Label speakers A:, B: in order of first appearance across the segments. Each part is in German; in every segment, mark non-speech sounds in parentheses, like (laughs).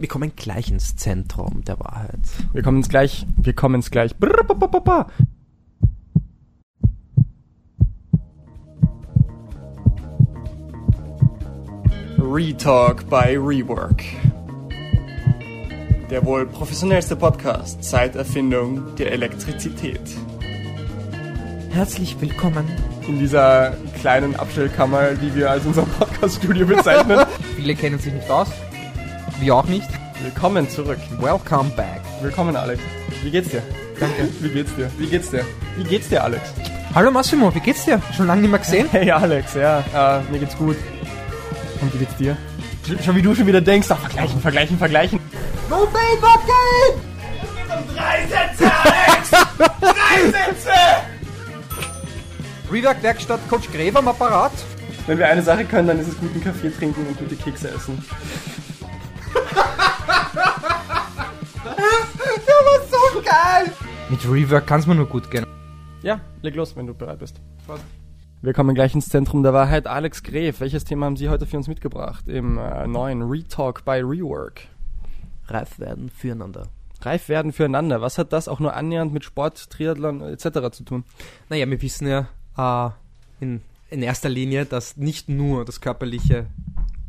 A: wir kommen gleich ins Zentrum der Wahrheit.
B: Wir kommen ins gleich, wir kommen ins gleich. Retalk by Rework. Der wohl professionellste Podcast seit Erfindung der Elektrizität.
A: Herzlich willkommen.
B: In dieser kleinen Abstellkammer, die wir als unser Podcaststudio bezeichnen. (laughs)
A: Viele kennen sich nicht aus. Wir auch nicht.
B: Willkommen zurück.
A: Welcome back.
B: Willkommen, Alex. Wie geht's dir? Danke. (laughs) Wie geht's dir? Wie geht's dir? Wie geht's dir, Alex?
A: Hallo Massimo, wie geht's dir? Schon lange nicht mehr gesehen? (laughs)
B: Hey, Alex, ja, äh, mir geht's gut. Und wie geht's dir? Sch- Schon wie du schon wieder denkst, ach, vergleichen, vergleichen, vergleichen.
A: No feedback game!
B: Drei Sätze, Alex! (laughs) Drei Sätze!
A: Rework Werkstatt Coach Gräber am Apparat.
B: Wenn wir eine Sache können, dann ist es guten Kaffee trinken und gute Kekse essen.
A: Geil! Mit Rework kann's mir nur gut gehen.
B: Ja, leg los, wenn du bereit bist. Wir kommen gleich ins Zentrum der Wahrheit. Alex Gref, welches Thema haben Sie heute für uns mitgebracht im äh, neuen Retalk by Rework?
A: Reif werden füreinander.
B: Reif werden füreinander. Was hat das auch nur annähernd mit Sport, Triathlon etc. zu tun?
A: Naja, wir wissen ja äh, in, in erster Linie, dass nicht nur das Körperliche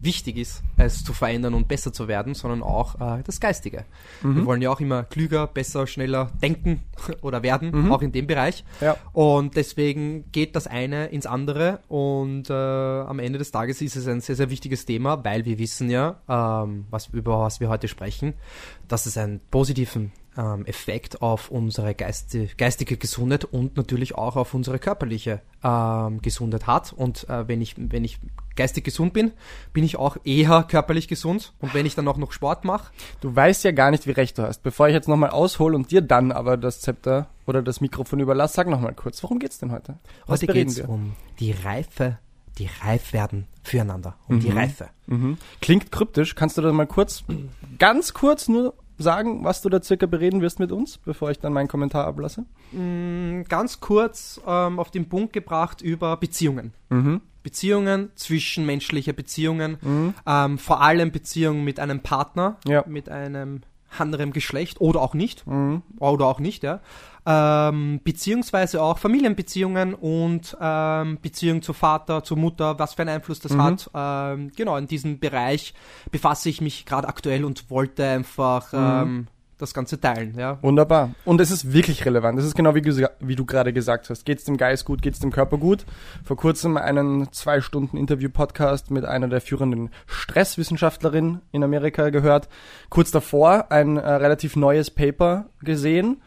A: wichtig ist, es zu verändern und besser zu werden, sondern auch äh, das Geistige. Wir wollen ja auch immer klüger, besser, schneller denken (laughs) oder werden, auch in dem Bereich.
B: Ja.
A: Und deswegen geht das eine ins andere und äh, am Ende des Tages ist es ein sehr, sehr wichtiges Thema, weil wir wissen ja, ähm, was, über was wir heute sprechen, dass es einen positiven ähm, Effekt auf unsere geiste, geistige Gesundheit und natürlich auch auf unsere körperliche ähm, Gesundheit hat. Und äh, wenn ich, wenn ich geistig gesund bin, bin ich auch eher körperlich gesund. Und wenn ich dann auch noch Sport mache,
B: Du weißt ja gar nicht, wie recht du hast. Bevor ich jetzt nochmal aushole und dir dann aber das Zepter oder das Mikrofon überlasse, sag nochmal kurz, worum geht's denn heute? Was
A: heute
B: bereden
A: geht es
B: wir?
A: um die Reife, die reif werden füreinander, um die Reife.
B: Mhm. Klingt kryptisch. Kannst du da mal kurz, ganz kurz nur sagen, was du da circa bereden wirst mit uns, bevor ich dann meinen Kommentar ablasse?
A: Mm, Ganz kurz ähm, auf den Punkt gebracht über Beziehungen.
B: Mhm.
A: Beziehungen, zwischenmenschliche Beziehungen, ähm, vor allem Beziehungen mit einem Partner,
B: Ja.
A: mit einem anderen Geschlecht oder auch nicht,
B: Mhm.
A: oder auch nicht, ja. Ähm, beziehungsweise auch Familienbeziehungen und ähm, Beziehung zu Vater, zu Mutter, was für einen Einfluss das hat. Ähm, genau, in diesem Bereich befasse ich mich gerade aktuell und wollte einfach ähm, das Ganze teilen, ja.
B: Wunderbar. Und es ist wirklich relevant. Es ist genau wie, wie du gerade gesagt hast. Geht's dem Geist gut, geht's dem Körper gut? Vor kurzem einen zwei Stunden Interview-Podcast mit einer der führenden Stresswissenschaftlerinnen in Amerika gehört. Kurz davor ein äh, relativ neues Paper gesehen,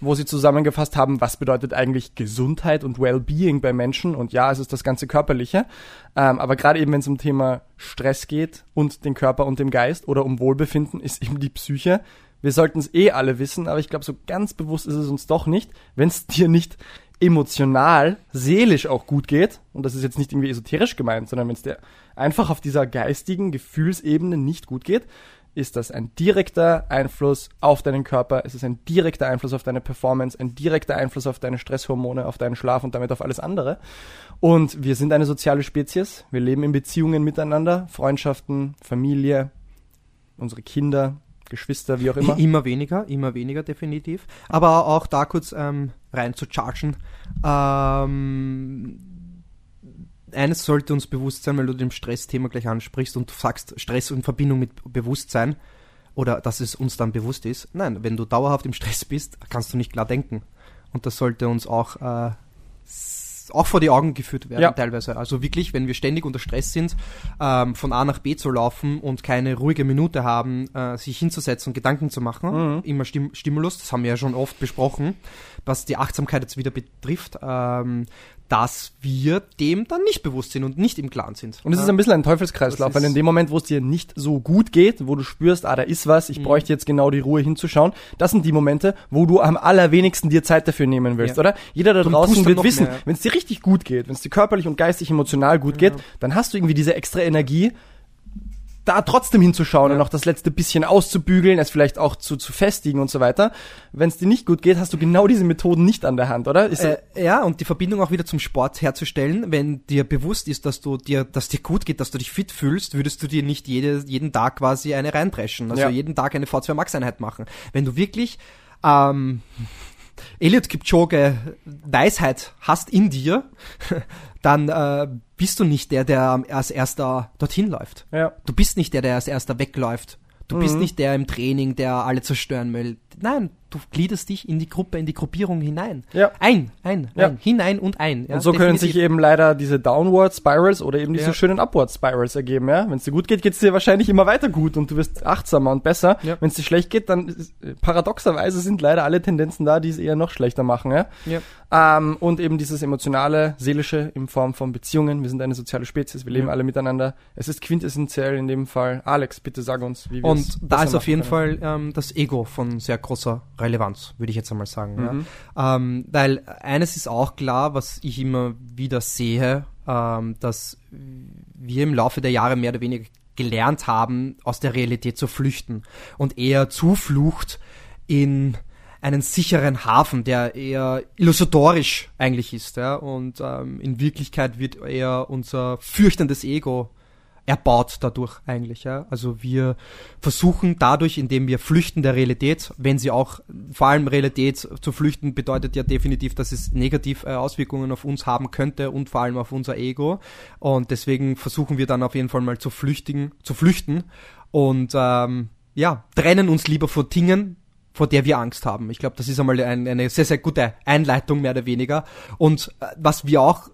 B: wo sie zusammengefasst haben, was bedeutet eigentlich Gesundheit und Wellbeing bei Menschen. Und ja, es ist das ganze Körperliche. Ähm, aber gerade eben, wenn es um Thema Stress geht und den Körper und dem Geist oder um Wohlbefinden, ist eben die Psyche. Wir sollten es eh alle wissen, aber ich glaube, so ganz bewusst ist es uns doch nicht, wenn es (laughs) dir nicht emotional, seelisch auch gut geht, und das ist jetzt nicht irgendwie esoterisch gemeint, sondern wenn es dir einfach auf dieser geistigen Gefühlsebene nicht gut geht, ist das ein direkter Einfluss auf deinen Körper, es ist ein direkter Einfluss auf deine Performance, ein direkter Einfluss auf deine Stresshormone, auf deinen Schlaf und damit auf alles andere. Und wir sind eine soziale Spezies, wir leben in Beziehungen miteinander, Freundschaften, Familie, unsere Kinder, Geschwister, wie auch immer.
A: Immer weniger, immer weniger definitiv. Aber auch da kurz ähm, rein zu chargen. Ähm, eines sollte uns bewusst sein, weil du dem Stressthema gleich ansprichst und du sagst Stress in Verbindung mit Bewusstsein oder dass es uns dann bewusst ist. Nein, wenn du dauerhaft im Stress bist, kannst du nicht klar denken. Und das sollte uns auch, äh, auch vor die Augen geführt werden
B: Ja.
A: teilweise. Also wirklich, wenn wir ständig unter Stress sind, ähm, von A nach B zu laufen und keine ruhige Minute haben, äh, sich hinzusetzen und Gedanken zu machen, immer Stim Stimulus, das haben wir ja schon oft besprochen, was die Achtsamkeit jetzt wieder betrifft, ähm, dass wir dem dann nicht bewusst sind und nicht im Klaren sind.
B: Und es ist
A: Ja.
B: ein bisschen ein Teufelskreislauf, weil
A: ist-
B: in dem Moment, wo es dir nicht so gut geht, wo du spürst, ah, da ist was,
A: Mhm.
B: ich bräuchte jetzt genau die Ruhe hinzuschauen, das sind die Momente, wo du am allerwenigsten dir Zeit dafür nehmen willst,
A: Ja.
B: oder? Jeder da
A: Du
B: draußen wird wissen,
A: ja.
B: wenn es dir richtig gut geht, wenn es dir körperlich und geistig emotional gut geht, dann hast du irgendwie diese extra Energie, da trotzdem hinzuschauen
A: Ja.
B: und noch das letzte bisschen auszubügeln, es vielleicht auch zu, zu festigen und so weiter. Wenn es dir nicht gut geht, hast du genau diese Methoden nicht an der Hand, oder? Ist,
A: Äh, ja, und die Verbindung auch wieder zum Sport herzustellen, wenn dir bewusst ist, dass du dir, dass dir gut geht, dass du dich fit fühlst, würdest du dir nicht jede, jeden Tag quasi eine reindreschen, also
B: Ja.
A: jeden Tag eine V2 Max Einheit machen. Wenn du wirklich ähm, Elliot Kipchoge Weisheit hast in dir, (laughs) dann äh, bist du nicht der, der als erster dorthin läuft.
B: ja.
A: Du bist nicht der, der als erster wegläuft. Du bist
B: Mhm.
A: nicht der im Training, der alle zerstören will. Nein, du gliederst dich in die Gruppe, in die Gruppierung hinein.
B: Ja.
A: Ein, ein,
B: Ja.
A: ein, hinein und ein. Ja,
B: und so können sich eben leider diese Downward Spirals oder eben diese
A: Ja.
B: schönen Upward Spirals ergeben, ja. Wenn es dir gut geht, geht es dir wahrscheinlich immer weiter gut und du wirst achtsamer und besser.
A: Ja.
B: Wenn es dir schlecht geht, dann ist, äh, paradoxerweise sind leider alle Tendenzen da, die es eher noch schlechter machen, ja.
A: Ja.
B: Ähm, und eben dieses emotionale, seelische in Form von Beziehungen. Wir sind eine soziale Spezies, wir leben
A: Ja.
B: alle miteinander. Es ist quintessentiell in dem Fall. Alex, bitte sag uns, wie wir es
A: Und da ist auf jeden
B: können.
A: Fall ähm, das Ego von sehr großer Relevanz, würde ich jetzt einmal sagen.
B: Mhm.
A: Ja. Ähm, weil eines ist auch klar, was ich immer wieder sehe, ähm, dass wir im Laufe der Jahre mehr oder weniger gelernt haben, aus der Realität zu flüchten und eher Zuflucht in einen sicheren Hafen, der eher illusotorisch eigentlich ist, ja, und ähm, in Wirklichkeit wird eher unser fürchtendes Ego erbaut dadurch eigentlich, ja. Also wir versuchen dadurch, indem wir flüchten der Realität, wenn sie auch, vor allem Realität zu flüchten bedeutet ja definitiv, dass es negativ äh, Auswirkungen auf uns haben könnte und vor allem auf unser Ego. Und deswegen versuchen wir dann auf jeden Fall mal zu flüchtigen, zu flüchten und ähm, ja, trennen uns lieber vor Dingen, vor der wir Angst haben. Ich glaube, das ist einmal ein, eine sehr, sehr gute Einleitung, mehr oder weniger. Und äh, was wir auch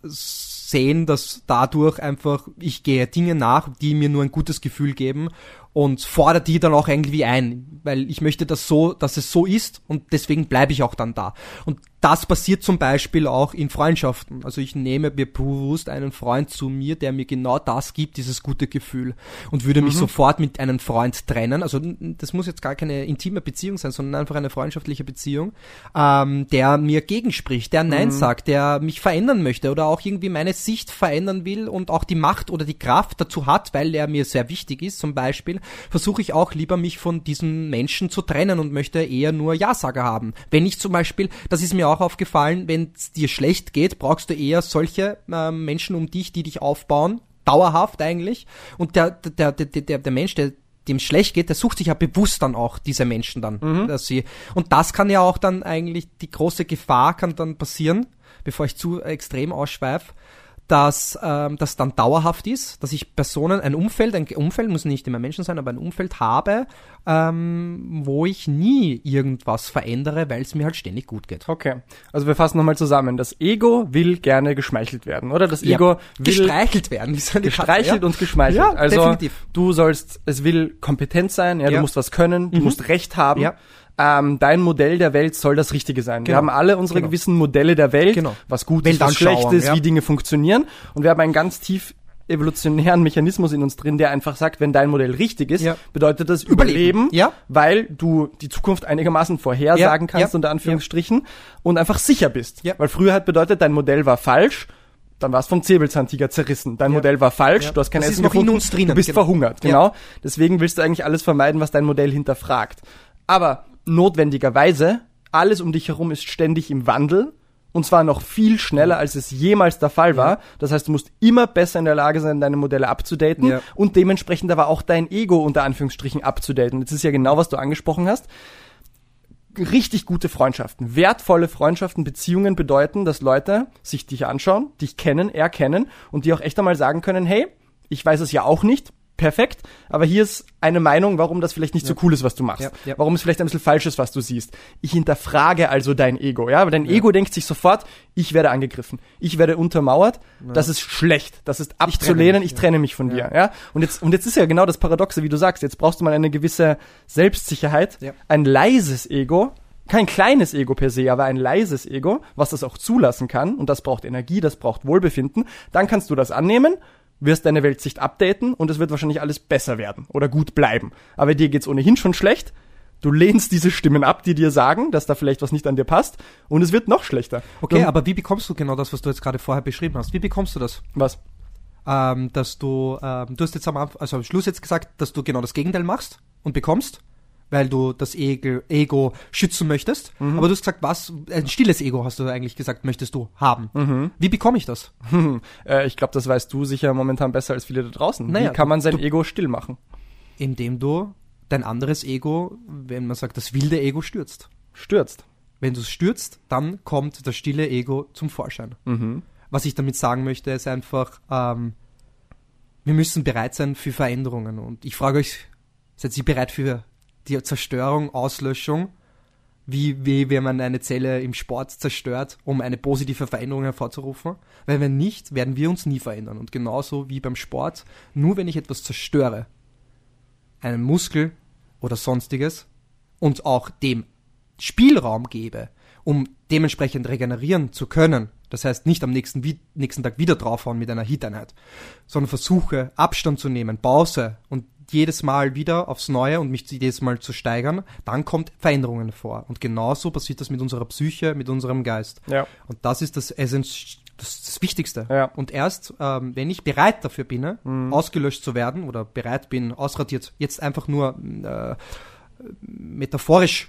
A: sehen, dass dadurch einfach, ich gehe Dinge nach, die mir nur ein gutes Gefühl geben und fordere die dann auch irgendwie ein, weil ich möchte das so, dass es so ist und deswegen bleibe ich auch dann da. Und das passiert zum Beispiel auch in Freundschaften. Also ich nehme mir bewusst einen Freund zu mir, der mir genau das gibt, dieses gute Gefühl und würde mich sofort mit einem Freund trennen. Also das muss jetzt gar keine intime Beziehung sein, sondern einfach eine freundschaftliche Beziehung, ähm, der mir gegenspricht, der Nein sagt, der mich verändern möchte oder auch irgendwie meine Sicht verändern will und auch die Macht oder die Kraft dazu hat, weil er mir sehr wichtig ist, zum Beispiel, versuche ich auch lieber mich von diesen Menschen zu trennen und möchte eher nur Ja-Sager haben. Wenn ich zum Beispiel, das ist mir auch aufgefallen, wenn es dir schlecht geht, brauchst du eher solche ähm, Menschen um dich, die dich aufbauen, dauerhaft eigentlich. Und der, der, der, der, der, Mensch, der dem schlecht geht, der sucht sich ja bewusst dann auch diese Menschen dann, dass sie und das kann ja auch dann eigentlich die große Gefahr kann dann passieren, bevor ich zu extrem ausschweife, dass ähm, das dann dauerhaft ist, dass ich Personen, ein Umfeld, ein Umfeld muss nicht immer Menschen sein, aber ein Umfeld habe, ähm, wo ich nie irgendwas verändere, weil es mir halt ständig gut geht.
B: Okay, also wir fassen nochmal zusammen. Das Ego will gerne geschmeichelt werden, oder? Das
A: Ja.
B: Ego will
A: Gestreichelt werden. Ist
B: gestreichelt
A: ja.
B: und geschmeichelt.
A: Ja,
B: also
A: definitiv.
B: du sollst, es will kompetent sein, ja, du
A: Ja.
B: musst was können, du musst Recht haben.
A: Ja.
B: Ähm, dein Modell der Welt soll das Richtige sein. Wir
A: Genau.
B: haben alle unsere
A: Genau.
B: gewissen Modelle der Welt,
A: Genau.
B: was gut ist, was schlecht ist,
A: ja.
B: wie Dinge funktionieren. Und wir haben einen ganz tief evolutionären Mechanismus in uns drin, der einfach sagt, wenn dein Modell richtig ist,
A: Ja.
B: bedeutet das
A: Überleben.
B: Überleben,
A: Ja.
B: weil du die Zukunft einigermaßen vorhersagen
A: Ja.
B: kannst,
A: Ja.
B: unter Anführungsstrichen, und einfach sicher bist.
A: Ja.
B: Weil früher hat bedeutet, dein Modell war falsch, dann warst vom Säbelzahntiger zerrissen. Dein
A: Ja.
B: Modell war falsch,
A: Ja.
B: du hast kein
A: Das
B: Essen
A: noch in
B: gefunden,
A: drinnen,
B: du bist
A: genau.
B: verhungert.
A: Ja.
B: Genau. Deswegen willst du eigentlich alles vermeiden, was dein Modell hinterfragt. Aber notwendigerweise, alles um dich herum ist ständig im Wandel. Und zwar noch viel schneller, als es jemals der Fall war. Das heißt, du musst immer besser in der Lage sein, deine Modelle abzudaten
A: Ja.
B: und dementsprechend aber auch dein Ego unter Anführungsstrichen abzudaten. Das ist ja genau, was du angesprochen hast richtig gute Freundschaften, wertvolle Freundschaften, Beziehungen bedeuten, dass Leute sich dich anschauen, dich kennen, erkennen und dir auch echt einmal sagen können, hey, ich weiß es ja auch nicht, perfekt, aber hier ist eine Meinung, warum das vielleicht nicht so cool ist, was du machst.
A: Ja, ja.
B: Warum es vielleicht ein bisschen falsch ist, was du siehst. Ich hinterfrage also dein Ego, ja, weil dein Ego denkt sich sofort, ich werde angegriffen, ich werde untermauert, das ist schlecht, das ist abzulehnen,
A: mich,
B: ich trenne mich von dir, ja. Und jetzt, und jetzt ist ja genau das Paradoxe, wie du sagst, jetzt brauchst du mal eine gewisse Selbstsicherheit,
A: Ja.
B: ein leises Ego, kein kleines Ego per se, aber ein leises Ego, was das auch zulassen kann, und das braucht Energie, das braucht Wohlbefinden, dann kannst du das annehmen, wirst deine Weltsicht updaten und es wird wahrscheinlich alles besser werden oder gut bleiben. Aber dir geht's ohnehin schon schlecht. Du lehnst diese Stimmen ab, die dir sagen, dass da vielleicht was nicht an dir passt und es wird noch schlechter.
A: Okay,
B: Du-
A: aber wie bekommst du genau das, was du jetzt gerade vorher beschrieben hast? Wie bekommst du das?
B: was?
A: ähm, dass du, ähm, du hast jetzt am Anfang, also am Schluss jetzt gesagt, dass du genau das Gegenteil machst und bekommst, weil du das Ego, Ego schützen möchtest.
B: Mhm.
A: Aber du hast gesagt, was, ein stilles Ego hast du eigentlich gesagt, möchtest du haben.
B: Mhm.
A: Wie bekomme ich das? (laughs)
B: Äh, ich glaube, das weißt du sicher momentan besser als viele da draußen.
A: Naja,
B: Wie kann man sein
A: du-
B: Ego still machen?
A: Indem du dein anderes Ego, wenn man sagt, das wilde Ego stürzt.
B: Stürzt.
A: Wenn du es stürzt, dann kommt das stille Ego zum Vorschein.
B: Mhm.
A: Was ich damit sagen möchte, ist einfach, ähm, wir müssen bereit sein für Veränderungen. Und ich frage euch, seid ihr bereit für die Zerstörung, Auslöschung? Wie, wie wenn man eine Zelle im Sport zerstört, um eine positive Veränderung hervorzurufen? Weil wenn nicht, werden wir uns nie verändern. Und genauso wie beim Sport, nur wenn ich etwas zerstöre, einen Muskel oder sonstiges, und auch dem Spielraum gebe, um dementsprechend regenerieren zu können, das heißt nicht am nächsten, nächsten Tag wieder draufhauen mit einer Hit-Einheit, sondern versuche Abstand zu nehmen, Pause und jedes Mal wieder aufs Neue und mich jedes Mal zu steigern, dann kommt Veränderungen vor. Und genauso passiert das mit unserer Psyche, mit unserem Geist.
B: Ja.
A: Und das ist das Essenz, das, das Wichtigste.
B: Ja.
A: Und erst, ähm, wenn ich bereit dafür bin, ausgelöscht zu werden oder bereit bin, ausradiert, jetzt einfach nur äh, metaphorisch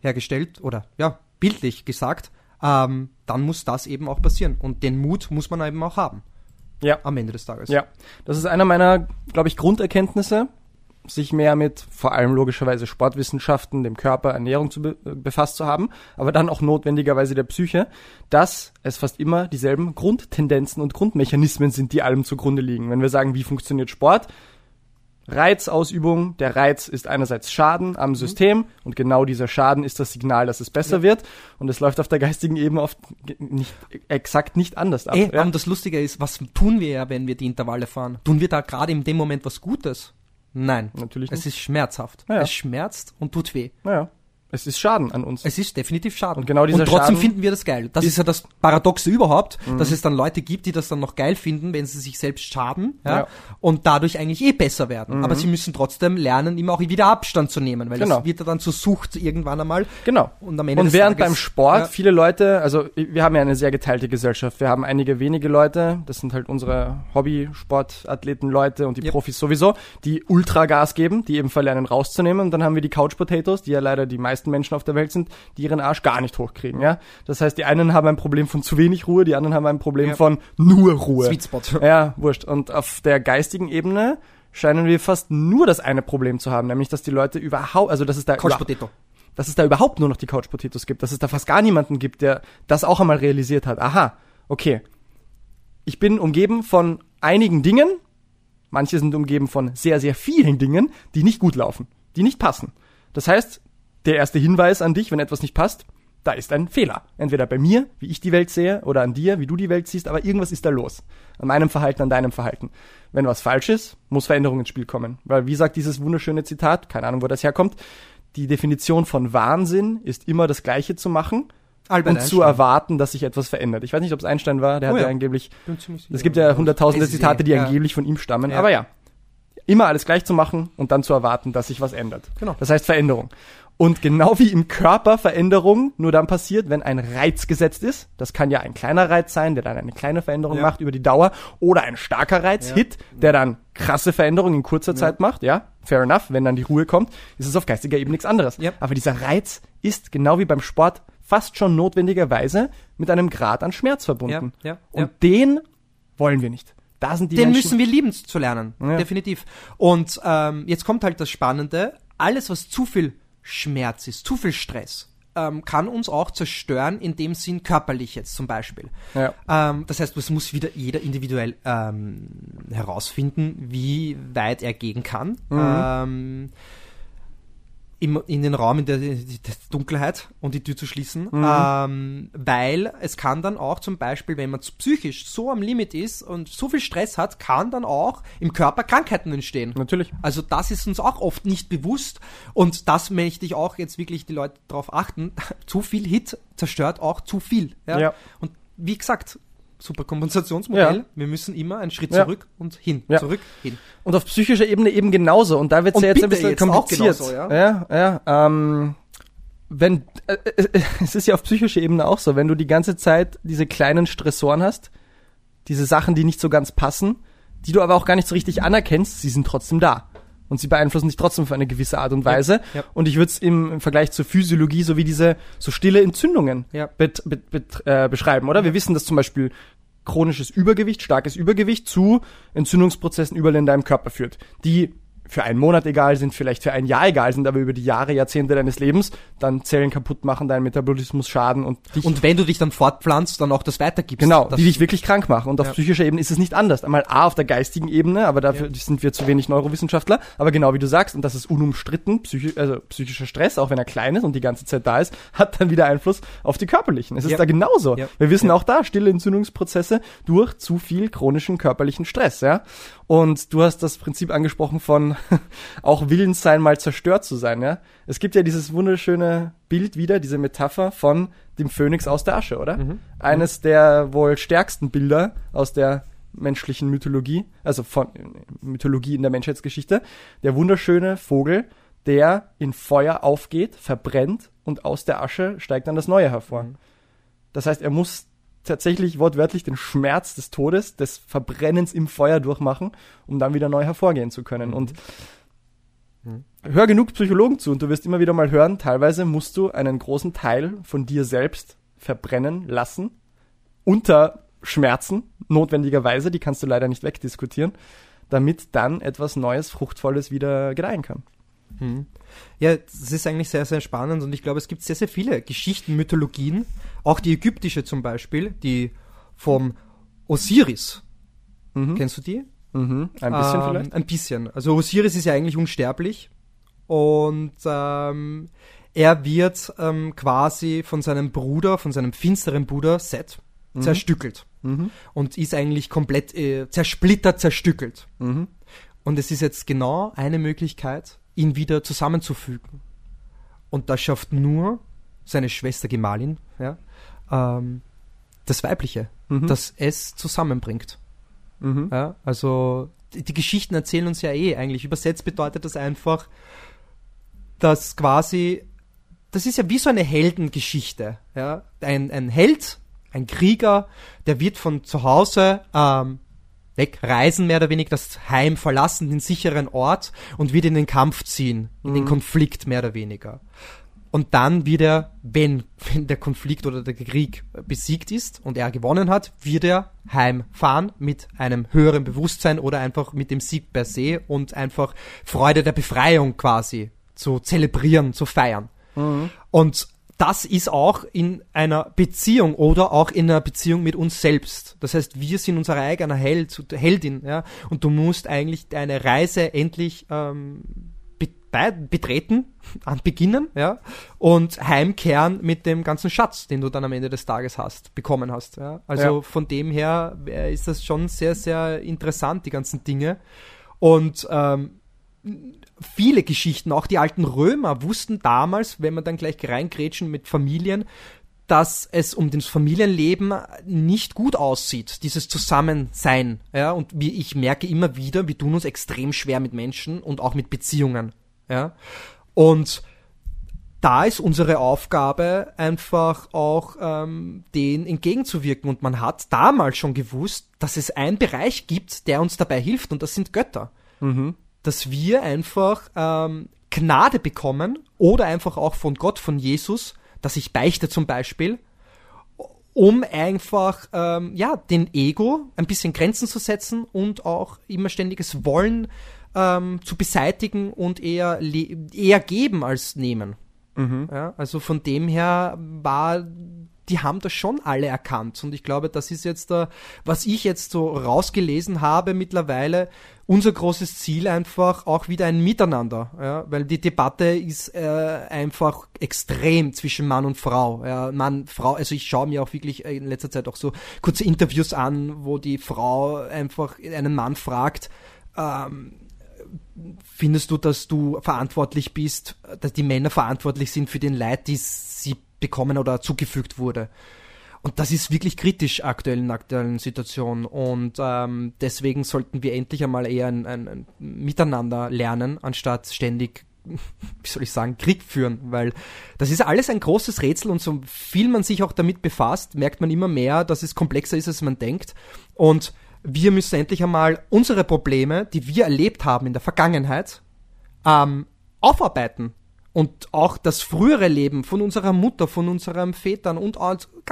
A: hergestellt oder ja, bildlich gesagt, ähm, dann muss das eben auch passieren. Und den Mut muss man eben auch haben
B: Ja.
A: am Ende des Tages.
B: Ja, das ist einer meiner, glaube ich, Grunderkenntnisse, sich mehr mit vor allem logischerweise Sportwissenschaften, dem Körper, Ernährung zu be äh, befasst zu haben, aber dann auch notwendigerweise der Psyche, dass es fast immer dieselben Grundtendenzen und Grundmechanismen sind, die allem zugrunde liegen. Wenn wir sagen, wie funktioniert Sport? Reizausübung, der Reiz ist einerseits Schaden
A: Mhm.
B: am System und genau dieser Schaden ist das Signal, dass es besser wird und es läuft auf der geistigen Ebene oft nicht exakt nicht anders ab.
A: Ey,
B: ja?
A: Und das Lustige ist, was tun wir ja, wenn wir die Intervalle fahren? Tun wir da gerade in dem Moment was Gutes? Nein.
B: Natürlich
A: Es ist schmerzhaft.
B: Ja.
A: Es schmerzt und tut weh.
B: Naja, es ist Schaden an uns.
A: Es ist definitiv Schaden.
B: Und genau dieser
A: Und trotzdem
B: Schaden
A: finden wir das geil. Das ist, ja das Paradoxe überhaupt,
B: Mhm.
A: dass es dann Leute gibt, die das dann noch geil finden, wenn sie sich selbst schaden, ja,
B: Ja. Mhm.
A: und dadurch eigentlich eh besser werden. Aber sie müssen trotzdem lernen, immer auch wieder Abstand zu nehmen, weil
B: Genau.
A: das wird ja dann zur Sucht irgendwann einmal.
B: Genau.
A: Und am Ende
B: Und während
A: Tages-
B: beim Sport
A: Ja.
B: viele Leute, also wir haben ja eine sehr geteilte Gesellschaft. Wir haben einige wenige Leute, das sind halt unsere Hobby-Sportathleten-Leute und die
A: Yep.
B: Profis sowieso, die Ultra-Gas geben, die eben verlernen rauszunehmen. Und dann haben wir die Couch-Potatoes, die ja leider die meisten Menschen auf der Welt sind, die ihren Arsch gar nicht hochkriegen. Ja, Das heißt, die einen haben ein Problem von zu wenig Ruhe, die anderen haben ein Problem
A: Ja.
B: von nur Ruhe.
A: Sweet Spot. (laughs)
B: Ja, wurscht. Und auf der geistigen Ebene scheinen wir fast nur das eine Problem zu haben, nämlich dass die Leute überhaupt, also dass es da
A: Couch Potato.
B: dass es da überhaupt nur noch die Couch Potatoes gibt, dass es da fast gar niemanden gibt, der das auch einmal realisiert hat. Aha, okay. Ich bin umgeben von einigen Dingen, manche sind umgeben von sehr, sehr vielen Dingen, die nicht gut laufen, die nicht passen. Das heißt, der erste Hinweis an dich, wenn etwas nicht passt, da ist ein Fehler. Entweder bei mir, wie ich die Welt sehe, oder an dir, wie du die Welt siehst, aber irgendwas ist da los. An meinem Verhalten, an deinem Verhalten. Wenn was falsch ist, muss Veränderung ins Spiel kommen. Weil, wie sagt dieses wunderschöne Zitat, keine Ahnung, wo das herkommt, die Definition von Wahnsinn ist immer das Gleiche zu machen
A: Albert
B: und zu
A: Einstein.
B: erwarten, dass sich etwas verändert. Ich weiß nicht, ob es Einstein war, der
A: Oh
B: hat ja
A: ja.
B: angeblich, es gibt ja hunderttausende Zitate, die
A: ja.
B: angeblich von ihm stammen,
A: Ja.
B: aber ja, immer alles gleich zu machen und dann zu erwarten, dass sich was ändert.
A: Genau.
B: Das heißt Veränderung. Und genau wie im Körper Veränderung nur dann passiert, wenn ein Reiz gesetzt ist. Das kann ja ein kleiner Reiz sein, der dann eine kleine Veränderung
A: Ja.
B: macht über die Dauer. Oder ein starker Reiz,
A: Ja.
B: Hit, der dann krasse Veränderungen in kurzer Zeit macht. Ja, fair enough. Wenn dann die Ruhe kommt, ist es auf geistiger Ebene nichts anderes.
A: Ja.
B: Aber dieser Reiz ist genau wie beim Sport fast schon notwendigerweise mit einem Grad an Schmerz verbunden.
A: Ja, ja,
B: Und
A: ja.
B: den wollen wir nicht. Da sind die
A: Den
B: Menschen,
A: müssen wir lieben zu lernen,
B: Ja.
A: definitiv. Und ähm, jetzt kommt halt das Spannende, alles was zu viel Schmerz ist, zu viel Stress, ähm, kann uns auch zerstören, in dem Sinn körperlich jetzt zum Beispiel.
B: Ja.
A: Ähm, das heißt, es muss wieder jeder individuell ähm, herausfinden, wie weit er gehen kann. Ähm, im, in den Raum in der, die Dunkelheit und die Tür zu schließen, ähm, weil es kann dann auch zum Beispiel, wenn man psychisch so am Limit ist und so viel Stress hat, kann dann auch im Körper Krankheiten entstehen.
B: Natürlich.
A: Also das ist uns auch oft nicht bewusst und das möchte ich auch jetzt wirklich die Leute darauf achten. (laughs) zu viel Hit zerstört auch zu viel. Ja?
B: Ja.
A: Und wie gesagt, super Kompensationsmodell.
B: Ja.
A: Wir müssen immer einen Schritt
B: Ja.
A: zurück und hin,
B: Ja.
A: zurück, hin.
B: Und auf psychischer Ebene eben genauso. Und da wird es ja jetzt ein bisschen
A: jetzt
B: kompliziert.
A: genauso, ja?
B: ja, ja. Ähm, wenn äh, äh, (laughs) es ist ja auf psychischer Ebene auch so, wenn du die ganze Zeit diese kleinen Stressoren hast, diese Sachen, die nicht so ganz passen, die du aber auch gar nicht so richtig anerkennst, sie sind trotzdem da. Und sie beeinflussen dich trotzdem auf eine gewisse Art und Weise.
A: Ja, ja.
B: Und ich würde es im, im Vergleich zur Physiologie so wie diese so stille Entzündungen
A: Ja.
B: bet, bet, bet, äh, beschreiben, oder? Wir wissen, dass zum Beispiel chronisches Übergewicht, starkes Übergewicht zu Entzündungsprozessen überall in deinem Körper führt, die für einen Monat egal sind, vielleicht für ein Jahr egal sind, aber über die Jahre, Jahrzehnte deines Lebens dann Zellen kaputt machen, deinen Metabolismus schaden und dich
A: Und wenn du dich dann fortpflanzt, dann auch das weitergibst.
B: Genau,
A: das,
B: die dich wirklich krank machen. Und auf
A: Ja.
B: psychischer Ebene ist es nicht anders. Einmal A auf der geistigen Ebene, aber dafür sind wir zu wenig Neurowissenschaftler. Aber genau wie du sagst, und das ist unumstritten, psychi also psychischer Stress, auch wenn er klein ist und die ganze Zeit da ist, (laughs) hat dann wieder Einfluss auf die körperlichen. Es ist
A: Ja.
B: da genauso.
A: Ja.
B: Wir wissen
A: Ja.
B: auch da, stille Entzündungsprozesse durch zu viel chronischen körperlichen Stress, ja. Und du hast das Prinzip angesprochen von (laughs) auch willens sein, mal zerstört zu sein, ja. Es gibt ja dieses wunderschöne Bild wieder, diese Metapher von dem Phönix aus der Asche, oder? Eines der wohl stärksten Bilder aus der menschlichen Mythologie, also von Mythologie in der Menschheitsgeschichte. Der wunderschöne Vogel, der in Feuer aufgeht, verbrennt und aus der Asche steigt dann das Neue hervor. Das heißt, er muss tatsächlich wortwörtlich den Schmerz des Todes, des Verbrennens im Feuer durchmachen, um dann wieder neu hervorgehen zu können. Und hör genug Psychologen zu und du wirst immer wieder mal hören, teilweise musst du einen großen Teil von dir selbst verbrennen lassen, unter Schmerzen, notwendigerweise, die kannst du leider nicht wegdiskutieren, damit dann etwas Neues, Fruchtvolles wieder gedeihen kann.
A: Ja, das ist eigentlich sehr, sehr spannend und ich glaube, es gibt sehr, sehr viele Geschichten, Mythologien, auch die ägyptische zum Beispiel, die vom Osiris. Kennst du die?
B: Mhm. Ein bisschen
A: ähm,
B: vielleicht?
A: Ein bisschen. Also Osiris ist ja eigentlich unsterblich und ähm, er wird ähm, quasi von seinem Bruder, von seinem finsteren Bruder Set, zerstückelt
B: Mhm.
A: und ist eigentlich komplett äh, zersplittert, zerstückelt.
B: Mhm.
A: Und es ist jetzt genau eine Möglichkeit, ihn wieder zusammenzufügen. Und das schafft nur seine Schwester Gemahlin, ja, ähm, das Weibliche,
B: Mhm.
A: das es zusammenbringt.
B: Mhm.
A: Ja, also die, die Geschichten erzählen uns ja eh eigentlich. Übersetzt bedeutet das einfach, dass quasi, das ist ja wie so eine Heldengeschichte. Ja? Ein, ein Held, ein Krieger, der wird von zu Hause ähm, wegreisen, mehr oder weniger das Heim verlassen, den sicheren Ort und wird in den Kampf ziehen, in den Konflikt mehr oder weniger. Und dann wird er, wenn, (laughs) wenn der Konflikt oder der Krieg besiegt ist und er gewonnen hat, wird er heimfahren mit einem höheren Bewusstsein oder einfach mit dem Sieg per se und einfach Freude der Befreiung quasi zu zelebrieren, zu feiern. Und das ist auch in einer Beziehung oder auch in einer Beziehung mit uns selbst. Das heißt, wir sind unser eigener Held, Heldin, ja, und du musst eigentlich deine Reise endlich ähm, betreten, (laughs) an beginnen, ja, und heimkehren mit dem ganzen Schatz, den du dann am Ende des Tages hast, bekommen hast, ja. Also
B: Ja.
A: von dem her äh, ist das schon sehr, sehr interessant, die ganzen Dinge. Und ähm, viele Geschichten, auch die alten Römer wussten damals, wenn man dann gleich reingrätschen mit Familien, dass es um das Familienleben nicht gut aussieht, dieses Zusammensein. Ja, und wie ich merke immer wieder, wir tun uns extrem schwer mit Menschen und auch mit Beziehungen. Ja, und da ist unsere Aufgabe einfach auch ähm, denen entgegenzuwirken. Und man hat damals schon gewusst, dass es einen Bereich gibt, der uns dabei hilft, und das sind Götter
B: Mhm.
A: Dass wir einfach ähm, Gnade bekommen oder einfach auch von Gott, von Jesus, dass ich beichte zum Beispiel, um einfach ähm, ja den Ego ein bisschen Grenzen zu setzen und auch immer ständiges Wollen ähm, zu beseitigen und eher eher geben als nehmen.
B: Mhm.
A: Ja, also von dem her war, die haben das schon alle erkannt. Und ich glaube, das ist jetzt, äh, was ich jetzt so rausgelesen habe mittlerweile, unser großes Ziel einfach auch wieder ein Miteinander. Ja, weil die Debatte ist äh, einfach extrem zwischen Mann und Frau. Ja, Mann, Frau, also ich schaue mir auch wirklich in letzter Zeit auch so kurze Interviews an, wo die Frau einfach einen Mann fragt, ähm, findest du, dass du verantwortlich bist, dass die Männer verantwortlich sind für den Leid, die sie bekommen oder zugefügt wurde? Und das ist wirklich kritisch aktuell in der aktuellen Situation. Und ähm, deswegen sollten wir endlich einmal eher ein, ein, ein Miteinander lernen, anstatt ständig, (laughs) wie soll ich sagen, Krieg führen. Weil das ist alles ein großes Rätsel und so viel man sich auch damit befasst, merkt man immer mehr, dass es komplexer ist, als man denkt. Und wir müssen endlich einmal unsere Probleme, die wir erlebt haben in der Vergangenheit, ähm, aufarbeiten und auch das frühere Leben von unserer Mutter, von unseren Vätern und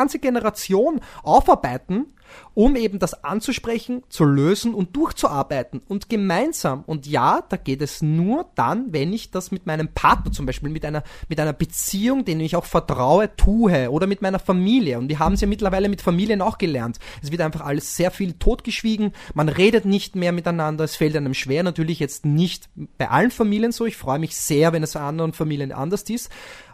A: ganze Generation aufarbeiten um eben das anzusprechen, zu lösen und durchzuarbeiten und gemeinsam. Und ja, da geht es nur dann, wenn ich das mit meinem Partner zum Beispiel, mit einer, mit einer Beziehung, denen ich auch vertraue, tue oder mit meiner Familie. Und wir haben es ja mittlerweile mit Familien auch gelernt. Es wird einfach alles sehr viel totgeschwiegen. Man redet nicht mehr miteinander. Es fällt einem schwer. Natürlich jetzt nicht bei allen Familien so. Ich freue mich sehr, wenn es bei anderen Familien anders ist.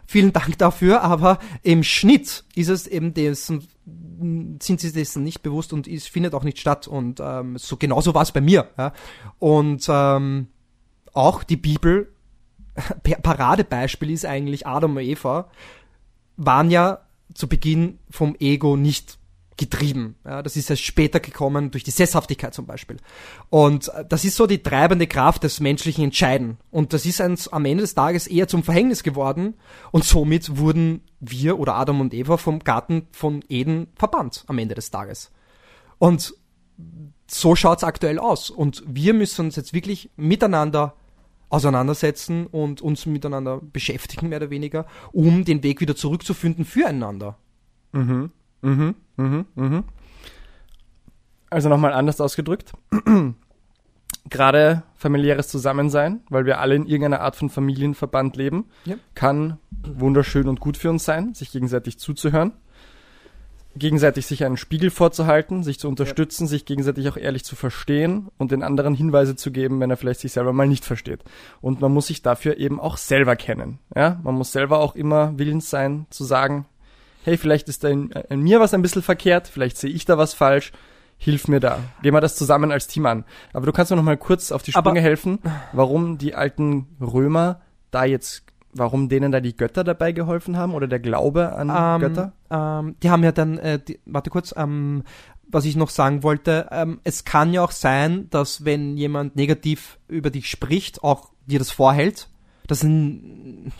A: Vielen Dank dafür, aber im Schnitt ist es eben dessen, sind sie dessen nicht bewusst und es findet auch nicht statt. Und ähm, so genauso war es bei mir. Ja. Und ähm, auch die Bibel, (laughs) Paradebeispiel ist eigentlich Adam und Eva, waren ja zu Beginn vom Ego nicht getrieben. Ja, das ist erst später gekommen durch die Sesshaftigkeit zum Beispiel. Und äh, das ist so die treibende Kraft des menschlichen Entscheiden. Und das ist uns am Ende des Tages eher zum Verhängnis geworden. Und somit wurden wir oder Adam und Eva vom Garten von Eden verbannt am Ende des Tages. Und so schaut's aktuell aus. Und wir müssen uns jetzt wirklich miteinander auseinandersetzen und uns miteinander beschäftigen, mehr oder weniger, um den Weg wieder zurückzufinden füreinander.
B: Mhm. Mhm, mhm, mhm. Also nochmal anders ausgedrückt. (clears throat) Gerade familiäres Zusammensein, weil wir alle in irgendeiner Art von Familienverband leben, ja. kann wunderschön und gut für uns sein, sich gegenseitig zuzuhören, gegenseitig sich einen Spiegel vorzuhalten, sich zu unterstützen, ja. sich gegenseitig auch ehrlich zu verstehen und den anderen Hinweise zu geben, wenn er vielleicht sich selber mal nicht versteht. Und man muss sich dafür eben auch selber kennen. Ja, man muss selber auch immer willens sein zu sagen, hey, vielleicht ist da in, in mir was ein bisschen verkehrt, vielleicht sehe ich da was falsch, hilf mir da. Gehen wir das zusammen als Team an. Aber du kannst mir noch mal kurz auf die Sprünge Aber helfen, warum die alten Römer da jetzt warum denen da die Götter dabei geholfen haben oder der Glaube an ähm, Götter?
A: Ähm, die haben ja dann, äh, die, warte kurz, ähm, was ich noch sagen wollte, ähm, es kann ja auch sein, dass wenn jemand negativ über dich spricht, auch dir das vorhält dass,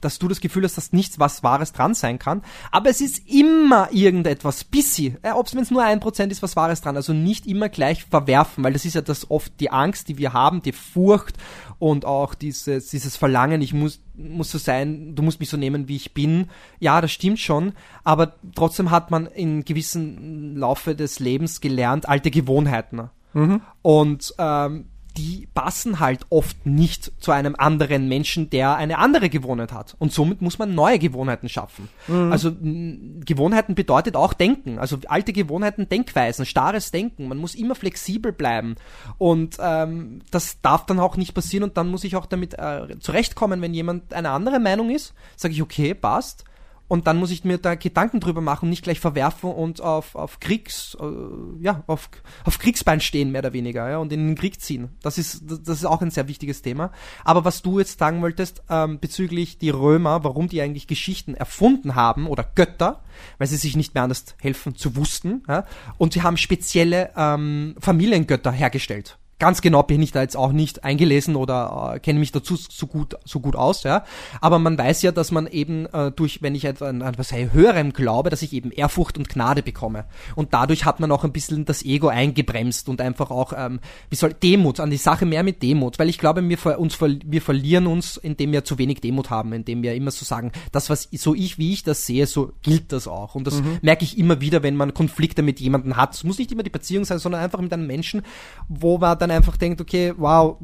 A: dass du das Gefühl hast, dass nichts was Wahres dran sein kann. Aber es ist immer irgendetwas, bissi. Äh, Ob es wenn es nur ein Prozent ist, was Wahres dran. Also nicht immer gleich verwerfen, weil das ist ja das oft die Angst, die wir haben, die Furcht und auch dieses, dieses Verlangen, ich muss, muss so sein, du musst mich so nehmen, wie ich bin. Ja, das stimmt schon, aber trotzdem hat man in gewissen Laufe des Lebens gelernt, alte Gewohnheiten. Mhm. Und ähm, die passen halt oft nicht zu einem anderen Menschen, der eine andere Gewohnheit hat. Und somit muss man neue Gewohnheiten schaffen. Mhm. Also Gewohnheiten bedeutet auch Denken. Also alte Gewohnheiten, Denkweisen, starres Denken. Man muss immer flexibel bleiben. Und ähm, das darf dann auch nicht passieren. Und dann muss ich auch damit äh, zurechtkommen, wenn jemand eine andere Meinung ist. Sage ich, okay, passt und dann muss ich mir da Gedanken drüber machen, nicht gleich verwerfen und auf, auf Kriegs, äh, ja, auf, auf Kriegsbein stehen, mehr oder weniger, ja, und in den Krieg ziehen. Das ist, das ist auch ein sehr wichtiges Thema. Aber was du jetzt sagen wolltest, ähm, bezüglich die Römer, warum die eigentlich Geschichten erfunden haben oder Götter, weil sie sich nicht mehr anders helfen zu wussten, ja, und sie haben spezielle ähm, Familiengötter hergestellt ganz genau bin ich da jetzt auch nicht eingelesen oder äh, kenne mich dazu so gut so gut aus, ja. Aber man weiß ja, dass man eben äh, durch, wenn ich an, an was höherem glaube, dass ich eben Ehrfurcht und Gnade bekomme. Und dadurch hat man auch ein bisschen das Ego eingebremst und einfach auch, ähm, wie soll Demut an die Sache mehr mit Demut, weil ich glaube, wir uns wir verlieren uns, indem wir zu wenig Demut haben, indem wir immer so sagen, das was so ich wie ich das sehe, so gilt das auch. Und das mhm. merke ich immer wieder, wenn man Konflikte mit jemandem hat. Es muss nicht immer die Beziehung sein, sondern einfach mit einem Menschen, wo man dann dann einfach denkt, okay, wow,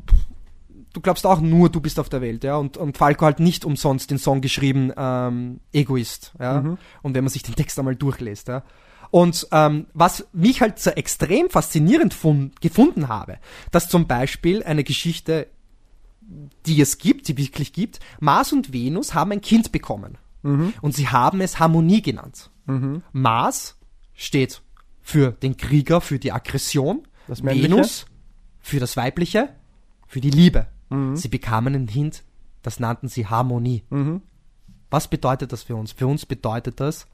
A: du glaubst auch nur, du bist auf der Welt, ja. Und, und Falco hat nicht umsonst den Song geschrieben, ähm, Egoist, ja. Mhm. Und wenn man sich den Text einmal durchlässt, ja. Und ähm, was mich halt so extrem faszinierend fund, gefunden habe, dass zum Beispiel eine Geschichte, die es gibt, die wirklich gibt, Mars und Venus haben ein Kind bekommen. Mhm. Und sie haben es Harmonie genannt. Mhm. Mars steht für den Krieger, für die Aggression.
B: Das Venus
A: für das Weibliche, für die Liebe. Mhm. Sie bekamen ein Hint, das nannten sie Harmonie. Mhm. Was bedeutet das für uns? Für uns bedeutet das,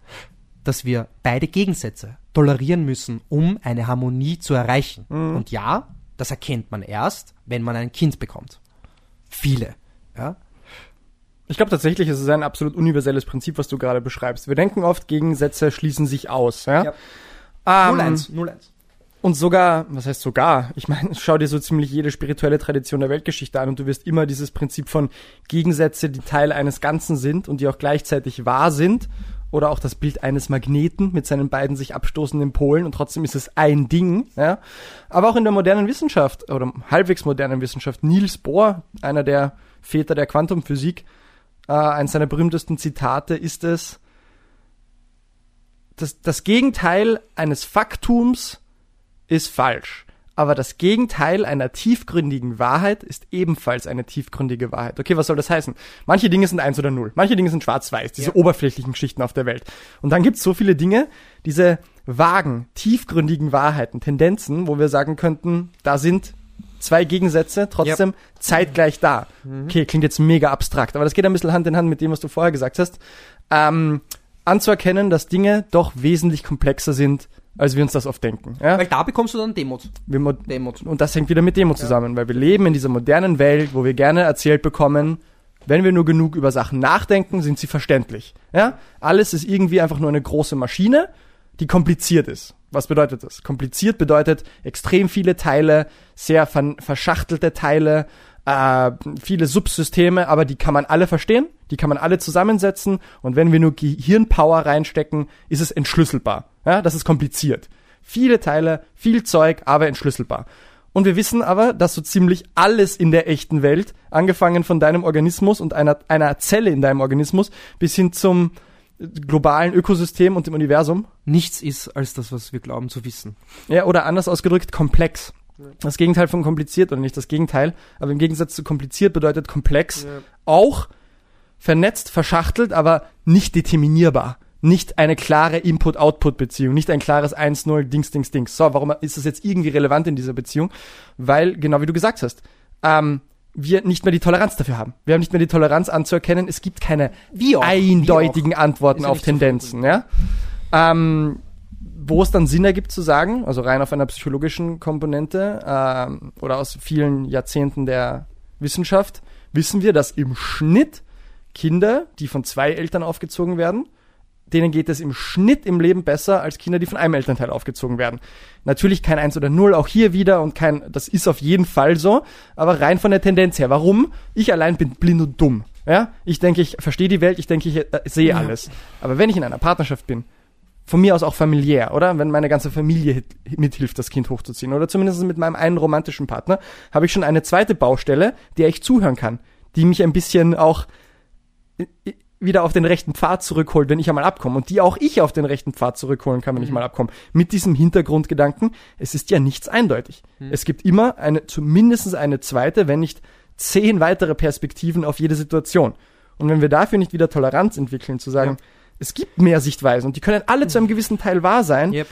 A: dass wir beide Gegensätze tolerieren müssen, um eine Harmonie zu erreichen. Mhm. Und ja, das erkennt man erst, wenn man ein Kind bekommt. Viele. Ja?
B: Ich glaube tatsächlich, es ist ein absolut universelles Prinzip, was du gerade beschreibst. Wir denken oft, Gegensätze schließen sich aus. Ja? ja.
A: Um, 0-1, 0-1
B: Und sogar, was heißt sogar? Ich meine, (laughs) schau dir so ziemlich jede spirituelle Tradition der Weltgeschichte an und du wirst immer dieses Prinzip von Gegensätze, die Teil eines Ganzen sind und die auch gleichzeitig wahr sind. Oder auch das Bild eines Magneten mit seinen beiden sich abstoßenden Polen und trotzdem ist es ein Ding. Ja? Aber auch in der modernen Wissenschaft oder halbwegs modernen Wissenschaft, Niels Bohr, einer der Väter der Quantumphysik, äh, eines seiner berühmtesten Zitate ist es, das, das Gegenteil eines Faktums ist falsch. Aber das Gegenteil einer tiefgründigen Wahrheit ist ebenfalls eine tiefgründige Wahrheit. Okay, was soll das heißen? Manche Dinge sind eins oder null. Manche Dinge sind schwarz-weiß, diese ja. oberflächlichen Geschichten auf der Welt. Und dann gibt's so viele Dinge, diese vagen, tiefgründigen Wahrheiten, Tendenzen, wo wir sagen könnten, da sind zwei Gegensätze trotzdem yep. zeitgleich da. Mhm. Okay, klingt jetzt mega abstrakt, aber das geht ein bisschen Hand in Hand mit dem, was du vorher gesagt hast. Ähm, anzuerkennen, dass Dinge doch wesentlich komplexer sind, als wir uns das oft denken.
A: Ja? Weil da bekommst du dann Demut.
B: Demut. Und das hängt wieder mit Demut ja. zusammen, weil wir leben in dieser modernen Welt, wo wir gerne erzählt bekommen, wenn wir nur genug über Sachen nachdenken, sind sie verständlich. Ja? Alles ist irgendwie einfach nur eine große Maschine, die kompliziert ist. Was bedeutet das? Kompliziert bedeutet extrem viele Teile, sehr verschachtelte Teile, äh, viele Subsysteme, aber die kann man alle verstehen, die kann man alle zusammensetzen und wenn wir nur Gehirnpower reinstecken, ist es entschlüsselbar. Ja, das ist kompliziert. Viele Teile, viel Zeug, aber entschlüsselbar. Und wir wissen aber, dass so ziemlich alles in der echten Welt, angefangen von deinem Organismus und einer, einer Zelle in deinem Organismus bis hin zum globalen Ökosystem und dem Universum,
A: nichts ist als das, was wir glauben zu wissen.
B: Ja, oder anders ausgedrückt, komplex. Das Gegenteil von kompliziert oder nicht das Gegenteil, aber im Gegensatz zu kompliziert bedeutet komplex ja. auch vernetzt, verschachtelt, aber nicht determinierbar. Nicht eine klare Input-Output-Beziehung, nicht ein klares 1-0 Dings, Dings, Dings. So, warum ist das jetzt irgendwie relevant in dieser Beziehung? Weil, genau wie du gesagt hast, ähm, wir nicht mehr die Toleranz dafür haben. Wir haben nicht mehr die Toleranz anzuerkennen, es gibt keine auch, eindeutigen Antworten auf Tendenzen. Ja? Ähm, wo es dann Sinn ergibt zu sagen, also rein auf einer psychologischen Komponente ähm, oder aus vielen Jahrzehnten der Wissenschaft, wissen wir, dass im Schnitt Kinder, die von zwei Eltern aufgezogen werden, denen geht es im Schnitt im Leben besser als Kinder, die von einem Elternteil aufgezogen werden. Natürlich kein Eins oder Null, auch hier wieder und kein, das ist auf jeden Fall so, aber rein von der Tendenz her. Warum? Ich allein bin blind und dumm. Ja, ich denke, ich verstehe die Welt, ich denke, ich äh, sehe alles. Aber wenn ich in einer Partnerschaft bin, von mir aus auch familiär, oder? Wenn meine ganze Familie mithilft, das Kind hochzuziehen. Oder zumindest mit meinem einen romantischen Partner habe ich schon eine zweite Baustelle, der ich zuhören kann, die mich ein bisschen auch wieder auf den rechten Pfad zurückholt, wenn ich einmal abkomme. Und die auch ich auf den rechten Pfad zurückholen kann, wenn mhm. ich mal abkomme. Mit diesem Hintergrundgedanken, es ist ja nichts eindeutig. Mhm. Es gibt immer eine, zumindest eine zweite, wenn nicht zehn weitere Perspektiven auf jede Situation. Und wenn wir dafür nicht wieder Toleranz entwickeln, zu sagen, ja es gibt mehr Sichtweisen und die können alle zu einem gewissen Teil wahr sein. Yep.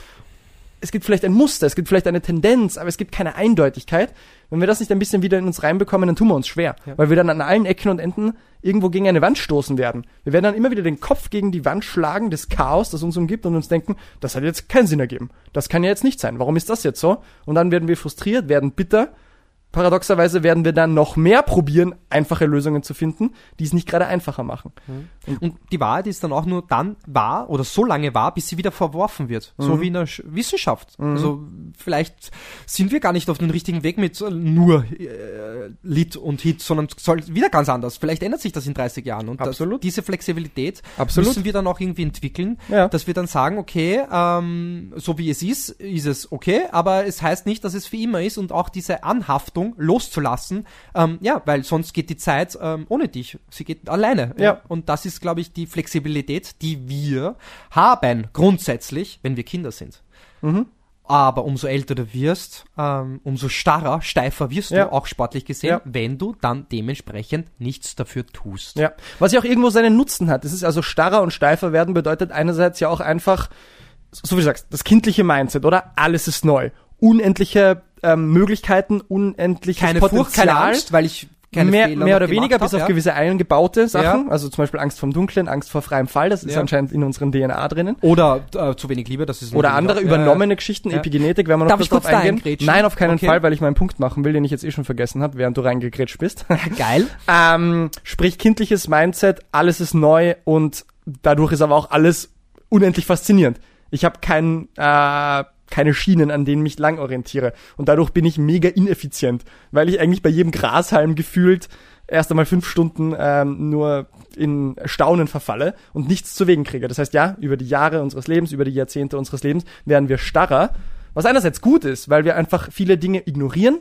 B: Es gibt vielleicht ein Muster, es gibt vielleicht eine Tendenz, aber es gibt keine Eindeutigkeit. Wenn wir das nicht ein bisschen wieder in uns reinbekommen, dann tun wir uns schwer, ja. weil wir dann an allen Ecken und Enden irgendwo gegen eine Wand stoßen werden. Wir werden dann immer wieder den Kopf gegen die Wand schlagen des Chaos, das uns umgibt und uns denken, das hat jetzt keinen Sinn ergeben. Das kann ja jetzt nicht sein. Warum ist das jetzt so? Und dann werden wir frustriert, werden bitter paradoxerweise werden wir dann noch mehr probieren, einfache Lösungen zu finden, die es nicht gerade einfacher machen.
A: Mhm. Und, und, die Wahrheit ist dann auch nur dann wahr oder so lange wahr, bis sie wieder verworfen wird. Mhm. So wie in der Wissenschaft. Mhm. Also vielleicht sind wir gar nicht auf dem richtigen Weg mit nur äh, Lit und Hit, sondern soll wieder ganz anders. Vielleicht ändert sich das in 30 Jahren. Und. Das, diese Flexibilität
B: Absolut.
A: müssen wir dann auch irgendwie entwickeln, ja. dass wir dann sagen, okay, ähm, so wie es ist, ist es okay, aber es heißt nicht, dass es für immer ist und auch diese Anhaftung Verantwortung loszulassen, ähm, ja, weil sonst geht die Zeit ähm, ohne dich. Sie geht alleine.
B: Ja. ja.
A: Und das ist, glaube ich, die Flexibilität, die wir haben, grundsätzlich, wenn wir Kinder sind. Mhm. Aber umso älter du wirst, ähm, umso starrer, steifer wirst ja. du, auch sportlich gesehen, ja. wenn du dann dementsprechend nichts dafür tust.
B: Ja, was ja auch irgendwo seinen Nutzen hat. Es ist also starrer und steifer werden bedeutet einerseits ja auch einfach, so wie du sagst, das kindliche Mindset, oder? Alles ist neu. Unendliche ähm, Möglichkeiten, unendliches
A: keine
B: Potenzial.
A: Furcht, keine Angst, weil ich keine
B: mehr, Fehler mehr oder weniger, bis auf ja. gewisse eingebaute Sachen, ja. also zum Beispiel Angst vom Dunklen, Angst vor freiem Fall, das ist ja. anscheinend in unseren DNA drinnen.
A: Oder äh, zu wenig Liebe, das ist
B: Oder andere übernommene Geschichten, Epigenetik, werden wir noch
A: Darf kurz drauf eingehen.
B: Nein, auf keinen okay. Fall, weil ich meinen Punkt machen will, den ich jetzt eh schon vergessen habe, während du reingegrätscht bist.
A: Geil. (laughs)
B: ähm, sprich kindliches Mindset, alles ist neu und dadurch ist aber auch alles unendlich faszinierend. Ich habe keinen äh, keine Schienen, an denen mich lang orientiere. Und dadurch bin ich mega ineffizient, weil ich eigentlich bei jedem Grashalm gefühlt erst einmal fünf Stunden ähm, nur in Staunen verfalle und nichts zu wegen kriege. Das heißt, ja, über die Jahre unseres Lebens, über die Jahrzehnte unseres Lebens werden wir starrer, was einerseits gut ist, weil wir einfach viele Dinge ignorieren.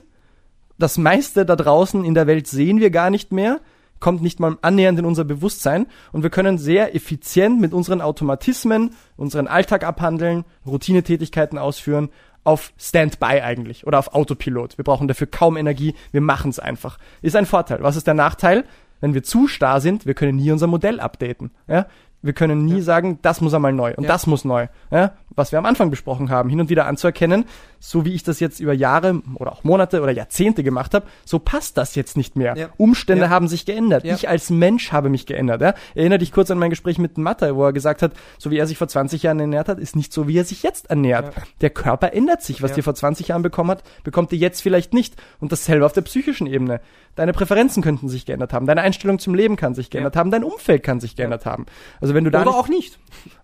B: Das meiste da draußen in der Welt sehen wir gar nicht mehr, kommt nicht mal annähernd in unser Bewusstsein und wir können sehr effizient mit unseren Automatismen unseren Alltag abhandeln, Routinetätigkeiten ausführen, auf Standby eigentlich oder auf Autopilot. Wir brauchen dafür kaum Energie, wir machen es einfach. Ist ein Vorteil. Was ist der Nachteil? Wenn wir zu starr sind, wir können nie unser Modell updaten. Ja? Wir können nie ja. sagen, das muss einmal neu und ja. das muss neu. Ja? Was wir am Anfang besprochen haben, hin und wieder anzuerkennen, so wie ich das jetzt über Jahre oder auch Monate oder Jahrzehnte gemacht habe, so passt das jetzt nicht mehr. Umstände haben sich geändert. Ich als Mensch habe mich geändert. Ja? Erinnere dich kurz an mein Gespräch mit Matta, wo er gesagt hat, so wie er sich vor 20 Jahren ernährt hat, ist nicht so, wie er sich jetzt ernährt. Der Körper ändert sich. Was dir vor 20 Jahren bekommen hat, bekommt dir jetzt vielleicht nicht. Und dasselbe auf der psychischen Ebene. Deine Präferenzen könnten sich geändert haben. Deine Einstellung zum Leben kann sich geändert haben. Dein Umfeld kann sich geändert haben. Also wenn du da
A: oder nicht, auch nicht.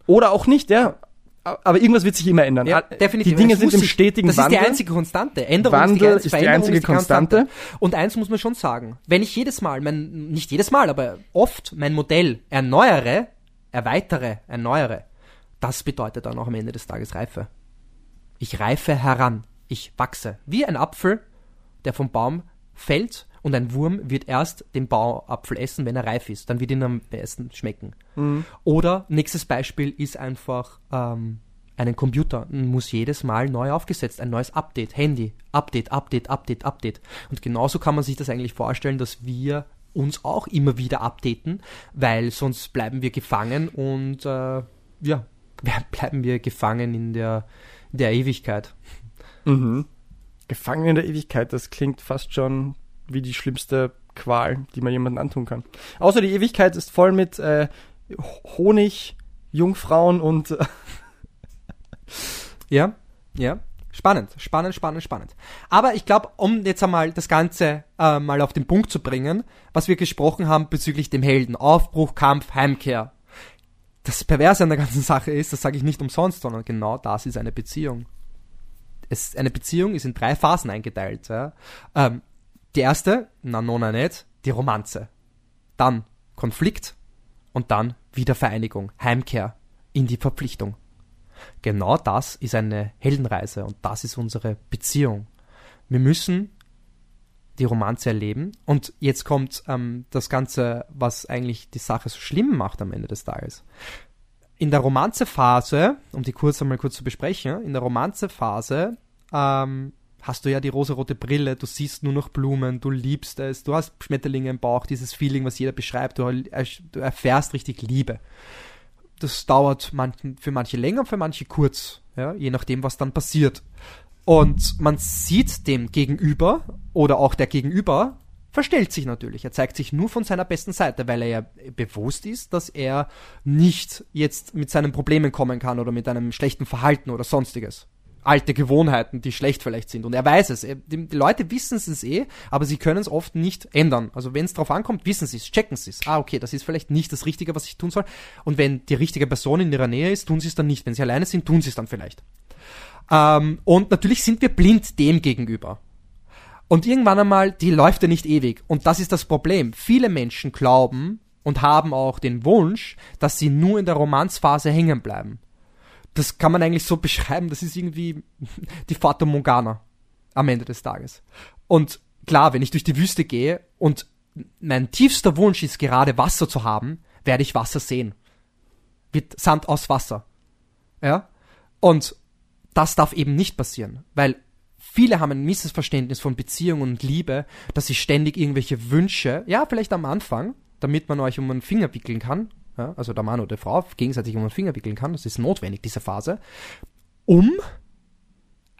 B: Oder auch nicht, ja. Aber irgendwas wird sich immer ändern. Ja,
A: definitiv.
B: Die Dinge sind im stetigen
A: das
B: Wandel.
A: Das ist die einzige Konstante. Änderung
B: Wandel ist die, ist die einzige ist die Konstante.
A: Konstante. Und eins muss man schon sagen. Wenn ich jedes Mal, mein, nicht jedes Mal, aber oft mein Modell erneuere, erweitere, erneuere, das bedeutet dann auch am Ende des Tages Reife. Ich reife heran. Ich wachse. Wie ein Apfel, der vom Baum fällt und ein Wurm wird erst den Bauapfel essen, wenn er reif ist. Dann wird ihn am besten schmecken. Mhm. Oder nächstes Beispiel ist einfach ähm, einen Computer muss jedes Mal neu aufgesetzt, ein neues Update, Handy, Update, Update, Update, Update. Und genauso kann man sich das eigentlich vorstellen, dass wir uns auch immer wieder updaten, weil sonst bleiben wir gefangen und äh, ja, (laughs) bleiben wir gefangen in der, in der Ewigkeit.
B: Mhm. Gefangen in der Ewigkeit, das klingt fast schon wie die schlimmste Qual, die man jemandem antun kann. Außer die Ewigkeit ist voll mit äh, Honig, Jungfrauen und äh
A: ja, ja. Spannend, spannend, spannend, spannend. Aber ich glaube, um jetzt einmal das Ganze äh, mal auf den Punkt zu bringen, was wir gesprochen haben bezüglich dem Helden, Aufbruch, Kampf, Heimkehr. Das Perverse an der ganzen (laughs) Sache ist, das sage ich nicht umsonst, sondern genau das ist eine Beziehung. Es, eine Beziehung ist in drei Phasen eingeteilt. Ja? Ähm, die erste, na nona nicht, die Romanze. Dann Konflikt und dann Wiedervereinigung, Heimkehr in die Verpflichtung. Genau das ist eine Heldenreise und das ist unsere Beziehung. Wir müssen die Romanze erleben und jetzt kommt ähm, das Ganze, was eigentlich die Sache so schlimm macht am Ende des Tages. In der Romanzephase, um die kurz einmal kurz zu besprechen, in der Romanzephase ähm, hast du ja die rosarote Brille, du siehst nur noch Blumen, du liebst es, du hast Schmetterlinge im Bauch, dieses Feeling, was jeder beschreibt, du, du erfährst richtig Liebe. Das dauert manchen, für manche länger, für manche kurz, ja, je nachdem, was dann passiert. Und man sieht dem Gegenüber oder auch der Gegenüber verstellt sich natürlich. Er zeigt sich nur von seiner besten Seite, weil er ja bewusst ist, dass er nicht jetzt mit seinen Problemen kommen kann oder mit einem schlechten Verhalten oder sonstiges alte Gewohnheiten, die schlecht vielleicht sind. Und er weiß es. Die, Leute wissen es eh, aber sie können es oft nicht ändern. Also wenn es drauf ankommt, wissen sie es, checken sie es. Ah, okay, das ist vielleicht nicht das Richtige, was ich tun soll. Und wenn die richtige Person in ihrer Nähe ist, tun sie es dann nicht. Wenn sie alleine sind, tun sie es dann vielleicht. Ähm, und natürlich sind wir blind dem gegenüber. Und irgendwann einmal, die läuft ja nicht ewig. Und das ist das Problem. Viele Menschen glauben und haben auch den Wunsch, dass sie nur in der Romanzphase hängen bleiben das kann man eigentlich so beschreiben, das ist irgendwie (laughs) die Fata Morgana am Ende des Tages. Und klar, wenn ich durch die Wüste gehe und mein tiefster Wunsch ist gerade Wasser zu haben, werde ich Wasser sehen. Wird Sand aus Wasser. Ja? Und das darf eben nicht passieren, weil viele haben ein Missverständnis von Beziehung und Liebe, dass sie ständig irgendwelche Wünsche, ja, vielleicht am Anfang, damit man euch um einen Finger wickeln kann, ja, also der Mann oder die Frau gegenseitig um den Finger wickeln kann, das ist notwendig, diese Phase, um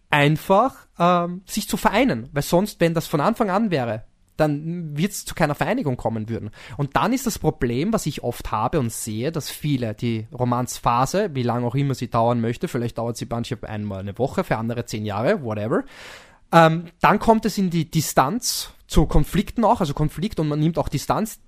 A: einfach ähm, sich zu vereinen. Weil sonst, wenn das von Anfang an wäre, dann wird es zu keiner Vereinigung kommen würden. Und dann ist das Problem, was ich oft habe und sehe, dass viele die Romanzphase, wie lange auch immer sie dauern möchte, vielleicht dauert sie manche einmal eine Woche, für andere zehn Jahre, whatever, ähm, dann kommt es in die Distanz zu Konflikten auch, also Konflikt und man nimmt auch Distanz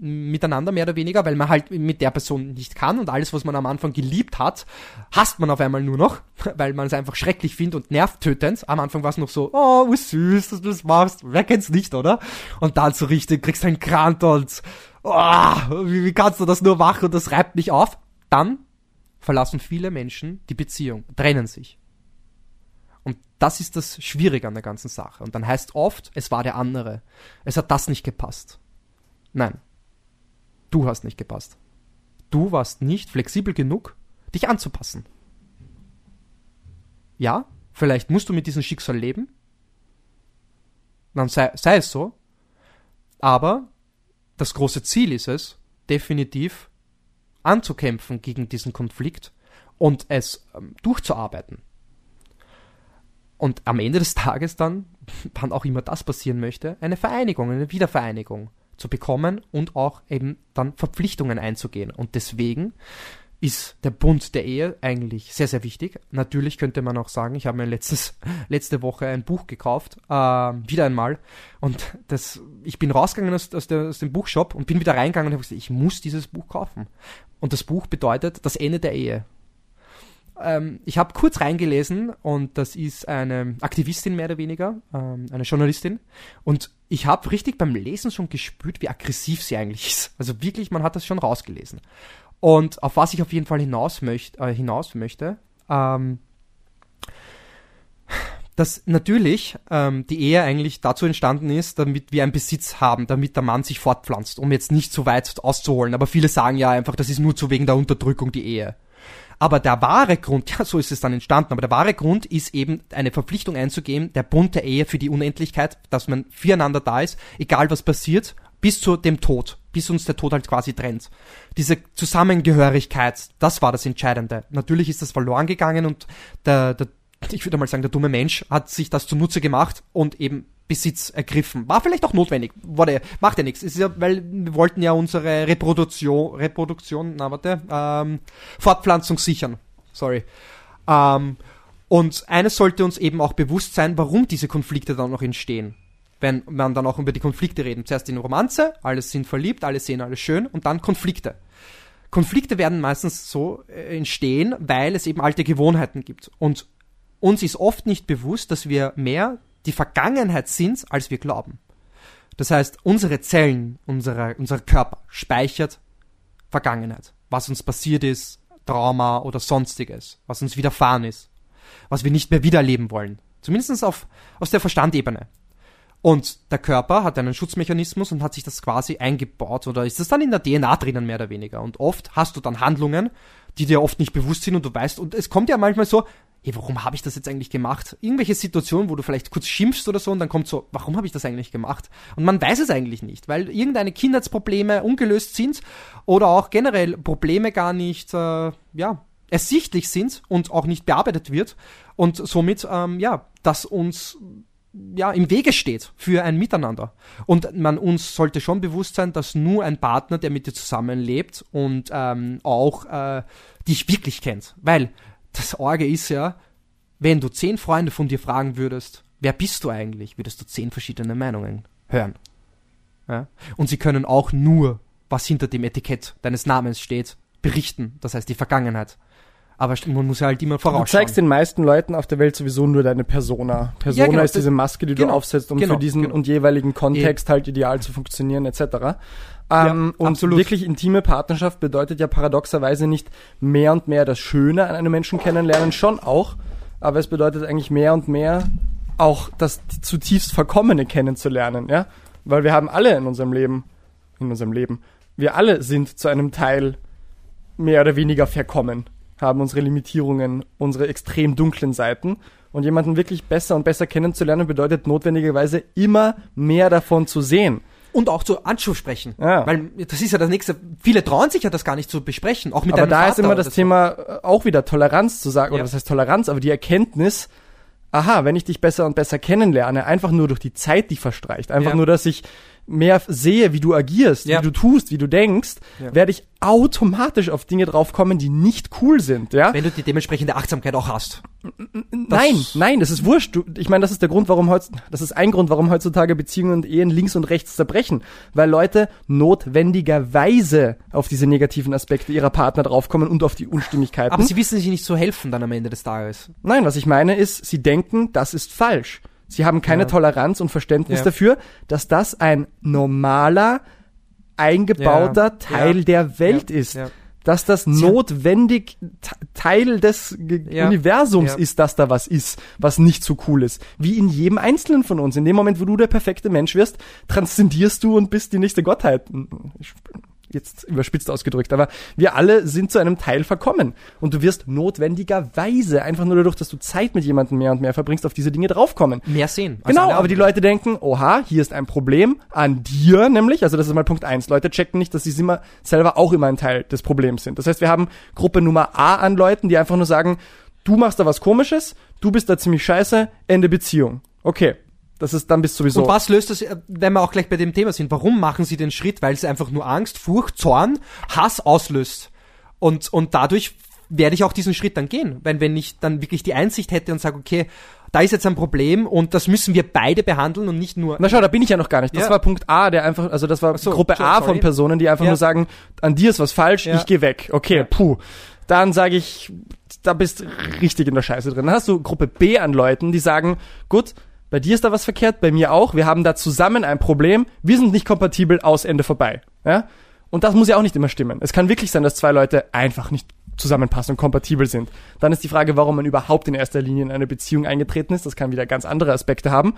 A: miteinander mehr oder weniger, weil man halt mit der Person nicht kann und alles, was man am Anfang geliebt hat, hasst man auf einmal nur noch, (laughs) weil man es einfach schrecklich findet und nervtötend. Am Anfang war es noch so, oh, wie süß, dass du das machst. Wer kennt's nicht, oder? Und dann so richtig, kriegst einen Krant und, oh, wie, wie kannst du das nur machen und das reibt nicht auf? Dann verlassen viele Menschen die Beziehung, trennen sich. Und das ist das Schwierige an der ganzen Sache. Und dann heißt oft, es war der andere. Es hat das nicht gepasst. Nein, Du hast nicht gepasst. Du warst nicht flexibel genug, dich anzupassen. Ja, vielleicht musst du mit diesem Schicksal leben. Dann sei, sei es so. Aber das große Ziel ist es, definitiv anzukämpfen gegen diesen Konflikt und es ähm, durchzuarbeiten. Und am Ende des Tages dann, (laughs) wann auch immer das passieren möchte, eine Vereinigung, eine Wiedervereinigung zu bekommen und auch eben dann Verpflichtungen einzugehen. Und deswegen ist der Bund der Ehe eigentlich sehr, sehr wichtig. Natürlich könnte man auch sagen, ich habe mir letztes, (laughs) letzte Woche ein Buch gekauft, äh, wieder einmal. Und das, ich bin rausgegangen aus, aus, der, aus dem Buchshop und bin wieder reingegangen und habe gesagt, ich muss dieses Buch kaufen. Und das Buch bedeutet das Ende der Ehe. Ähm, ich habe kurz reingelesen und das ist eine Aktivistin mehr oder weniger, ähm, eine Journalistin. Und ich habe richtig beim Lesen schon gespürt, wie aggressiv sie eigentlich ist. Also wirklich, man hat das schon rausgelesen. Und auf was ich auf jeden Fall hinaus, möcht, äh, hinaus möchte, ähm, dass natürlich ähm, die Ehe eigentlich dazu entstanden ist, damit wir einen Besitz haben, damit der Mann sich fortpflanzt, um jetzt nicht zu weit auszuholen. Aber viele sagen ja einfach, das ist nur zu wegen der Unterdrückung die Ehe. Aber der wahre Grund, (laughs) ja, so ist es dann entstanden, aber der wahre Grund ist eben eine Verpflichtung einzugehen, der Bund der Ehe für die Unendlichkeit, dass man füreinander da ist, egal was passiert, bis zu dem Tod, bis uns der Tod halt quasi trennt. Diese Zusammengehörigkeit, das war das Entscheidende. Natürlich ist das verloren gegangen und der, der ich würde mal sagen, der dumme Mensch hat sich das zunutze gemacht und eben Besitz ergriffen. War vielleicht auch notwendig. Wurde, macht ja nichts. ist ja, weil wir wollten ja unsere Reproduktion, Reproduktion, na warte, ähm, Fortpflanzung sichern. Sorry. Ähm, und eines sollte uns eben auch bewusst sein, warum diese Konflikte dann noch entstehen. Wenn man dann auch über die Konflikte reden. Zuerst in Romanze, alles sind verliebt, alle sehen alles schön und dann Konflikte. Konflikte werden meistens so äh, entstehen, weil es eben alte Gewohnheiten gibt. Und uns ist oft nicht bewusst, dass wir mehr die Vergangenheit sind, als wir glauben. Das heißt, unsere Zellen, unsere, unser Körper speichert Vergangenheit. Was uns passiert ist, Trauma oder sonstiges, was uns widerfahren ist, was wir nicht mehr wiedererleben wollen. Zumindest auf, aus der Verstandebene. Und der Körper hat einen Schutzmechanismus und hat sich das quasi eingebaut oder ist das dann in der DNA drinnen mehr oder weniger. Und oft hast du dann Handlungen, die dir oft nicht bewusst sind und du weißt, und es kommt ja manchmal so, hey, warum habe ich das jetzt eigentlich gemacht? Irgendwelche Situationen, wo du vielleicht kurz schimpfst oder so und dann kommt so, warum habe ich das eigentlich gemacht? Und man weiß es eigentlich nicht, weil irgendeine Kindheitsprobleme ungelöst sind oder auch generell Probleme gar nicht, äh, ja, ersichtlich sind und auch nicht bearbeitet wird und somit, ähm, ja, das uns ja, im Wege steht für ein Miteinander. Und man uns sollte schon bewusst sein, dass nur ein Partner, der mit dir zusammenlebt und ähm, auch äh, dich wirklich kennt. Weil das Orge ist ja, wenn du zehn Freunde von dir fragen würdest, wer bist du eigentlich, würdest du zehn verschiedene Meinungen hören. Ja? Und sie können auch nur, was hinter dem Etikett deines Namens steht, berichten. Das heißt die Vergangenheit. Aber man muss ja halt immer vorausschauen.
B: Du zeigst den meisten Leuten auf der Welt sowieso nur deine Persona. Persona ja, genau, ist diese Maske, die genau, du aufsetzt, um genau, für diesen genau. und jeweiligen Kontext halt ideal zu funktionieren, etc. Ähm, ja, und absolut. wirklich intime Partnerschaft bedeutet ja paradoxerweise nicht mehr und mehr das Schöne an einem Menschen kennenlernen, schon auch, aber es bedeutet eigentlich mehr und mehr auch das zutiefst Verkommene kennenzulernen, ja, weil wir haben alle in unserem Leben, in unserem Leben, wir alle sind zu einem Teil mehr oder weniger verkommen, haben unsere Limitierungen, unsere extrem dunklen Seiten. Und jemanden wirklich besser und besser kennenzulernen bedeutet notwendigerweise immer mehr davon zu sehen
A: und auch zu anzusprechen. Ja. Weil das ist ja das nächste. Viele trauen sich ja das gar nicht zu besprechen, auch mit
B: Aber da Vater ist immer das Thema so. Äh, auch wieder Toleranz zu sagen, ja. oder was heißt Toleranz, aber die Erkenntnis, aha, wenn ich dich besser und besser kennenlerne, einfach nur durch die Zeit, die verstreicht, einfach ja. nur, dass ich mehr sehe, wie du agierst,
A: Ja.
B: wie du tust, wie du denkst,
A: Ja.
B: werde ich automatisch auf Dinge draufkommen, die nicht cool sind, ja?
A: Wenn du die dementsprechende Achtsamkeit auch hast.
B: Nein, nein, das ist wurscht. Du, ich meine, das ist der Grund, warum heutz, das ist ein Grund, warum heutzutage Beziehungen und Ehen links und rechts zerbrechen, weil Leute notwendigerweise auf diese negativen Aspekte ihrer Partner draufkommen und auf die Unstimmigkeiten.
A: Aber sie wissen sich nicht zu helfen dann am Ende des Tages.
B: Nein, was ich meine ist, sie denken, das ist falsch. Sie haben keine
A: Ja.
B: Toleranz und Verständnis
A: Ja.
B: dafür, dass das ein normaler, eingebauter
A: Ja.
B: Teil der Welt ist. Dass das
A: Sie
B: notwendig Te- Teil des. Universums ist, dass da was ist, was nicht so cool ist. Wie in jedem Einzelnen von uns. In dem Moment, wo du der perfekte Mensch wirst, transzendierst du und bist die nächste Gottheit. Ich- Jetzt überspitzt ausgedrückt, aber wir alle sind zu einem Teil verkommen. Und du wirst notwendigerweise, einfach nur dadurch, dass du Zeit mit jemandem mehr und mehr verbringst, auf diese Dinge draufkommen.
A: Mehr sehen. als
B: Genau, aber die. Leute denken, oha, hier ist ein Problem an dir nämlich, also das ist mal Punkt eins. Leute checken nicht, dass sie immer selber auch immer ein Teil des Problems sind. Das heißt, wir haben Gruppe Nummer A an Leuten, die einfach nur sagen, du machst da was komisches, du bist da ziemlich scheiße, Ende Beziehung. Okay. Das ist dann bist sowieso.
A: Und was löst das, äh, wenn wir auch gleich bei dem Thema sind, warum machen sie den Schritt? Weil es einfach nur Angst, Furcht, Zorn, Hass auslöst. Und, und dadurch werde ich auch diesen Schritt dann gehen. Wenn, wenn ich dann wirklich die Einsicht hätte und sage, okay, da ist jetzt ein Problem und das müssen wir beide behandeln und nicht nur.
B: Na schau, da bin ich ja noch gar nicht. Das
A: Ja.
B: war Punkt A, der einfach, also das war
A: so,
B: Gruppe A
A: sorry.
B: von Personen, die einfach
A: Ja.
B: nur sagen, an dir ist was falsch,
A: Ja.
B: ich gehe weg. Okay,
A: Ja.
B: puh. Dann sage ich, da bist richtig in der Scheiße drin. Dann hast du Gruppe B an Leuten, die sagen, gut, bei dir ist da was verkehrt, bei mir auch. Wir haben da zusammen ein Problem. Wir sind nicht kompatibel, aus Ende vorbei. Ja? Und das muss ja auch nicht immer stimmen. Es kann wirklich sein, dass zwei Leute einfach nicht zusammenpassen und kompatibel sind. Dann ist die Frage, warum man überhaupt in erster Linie in eine Beziehung eingetreten ist. Das kann wieder ganz andere Aspekte haben.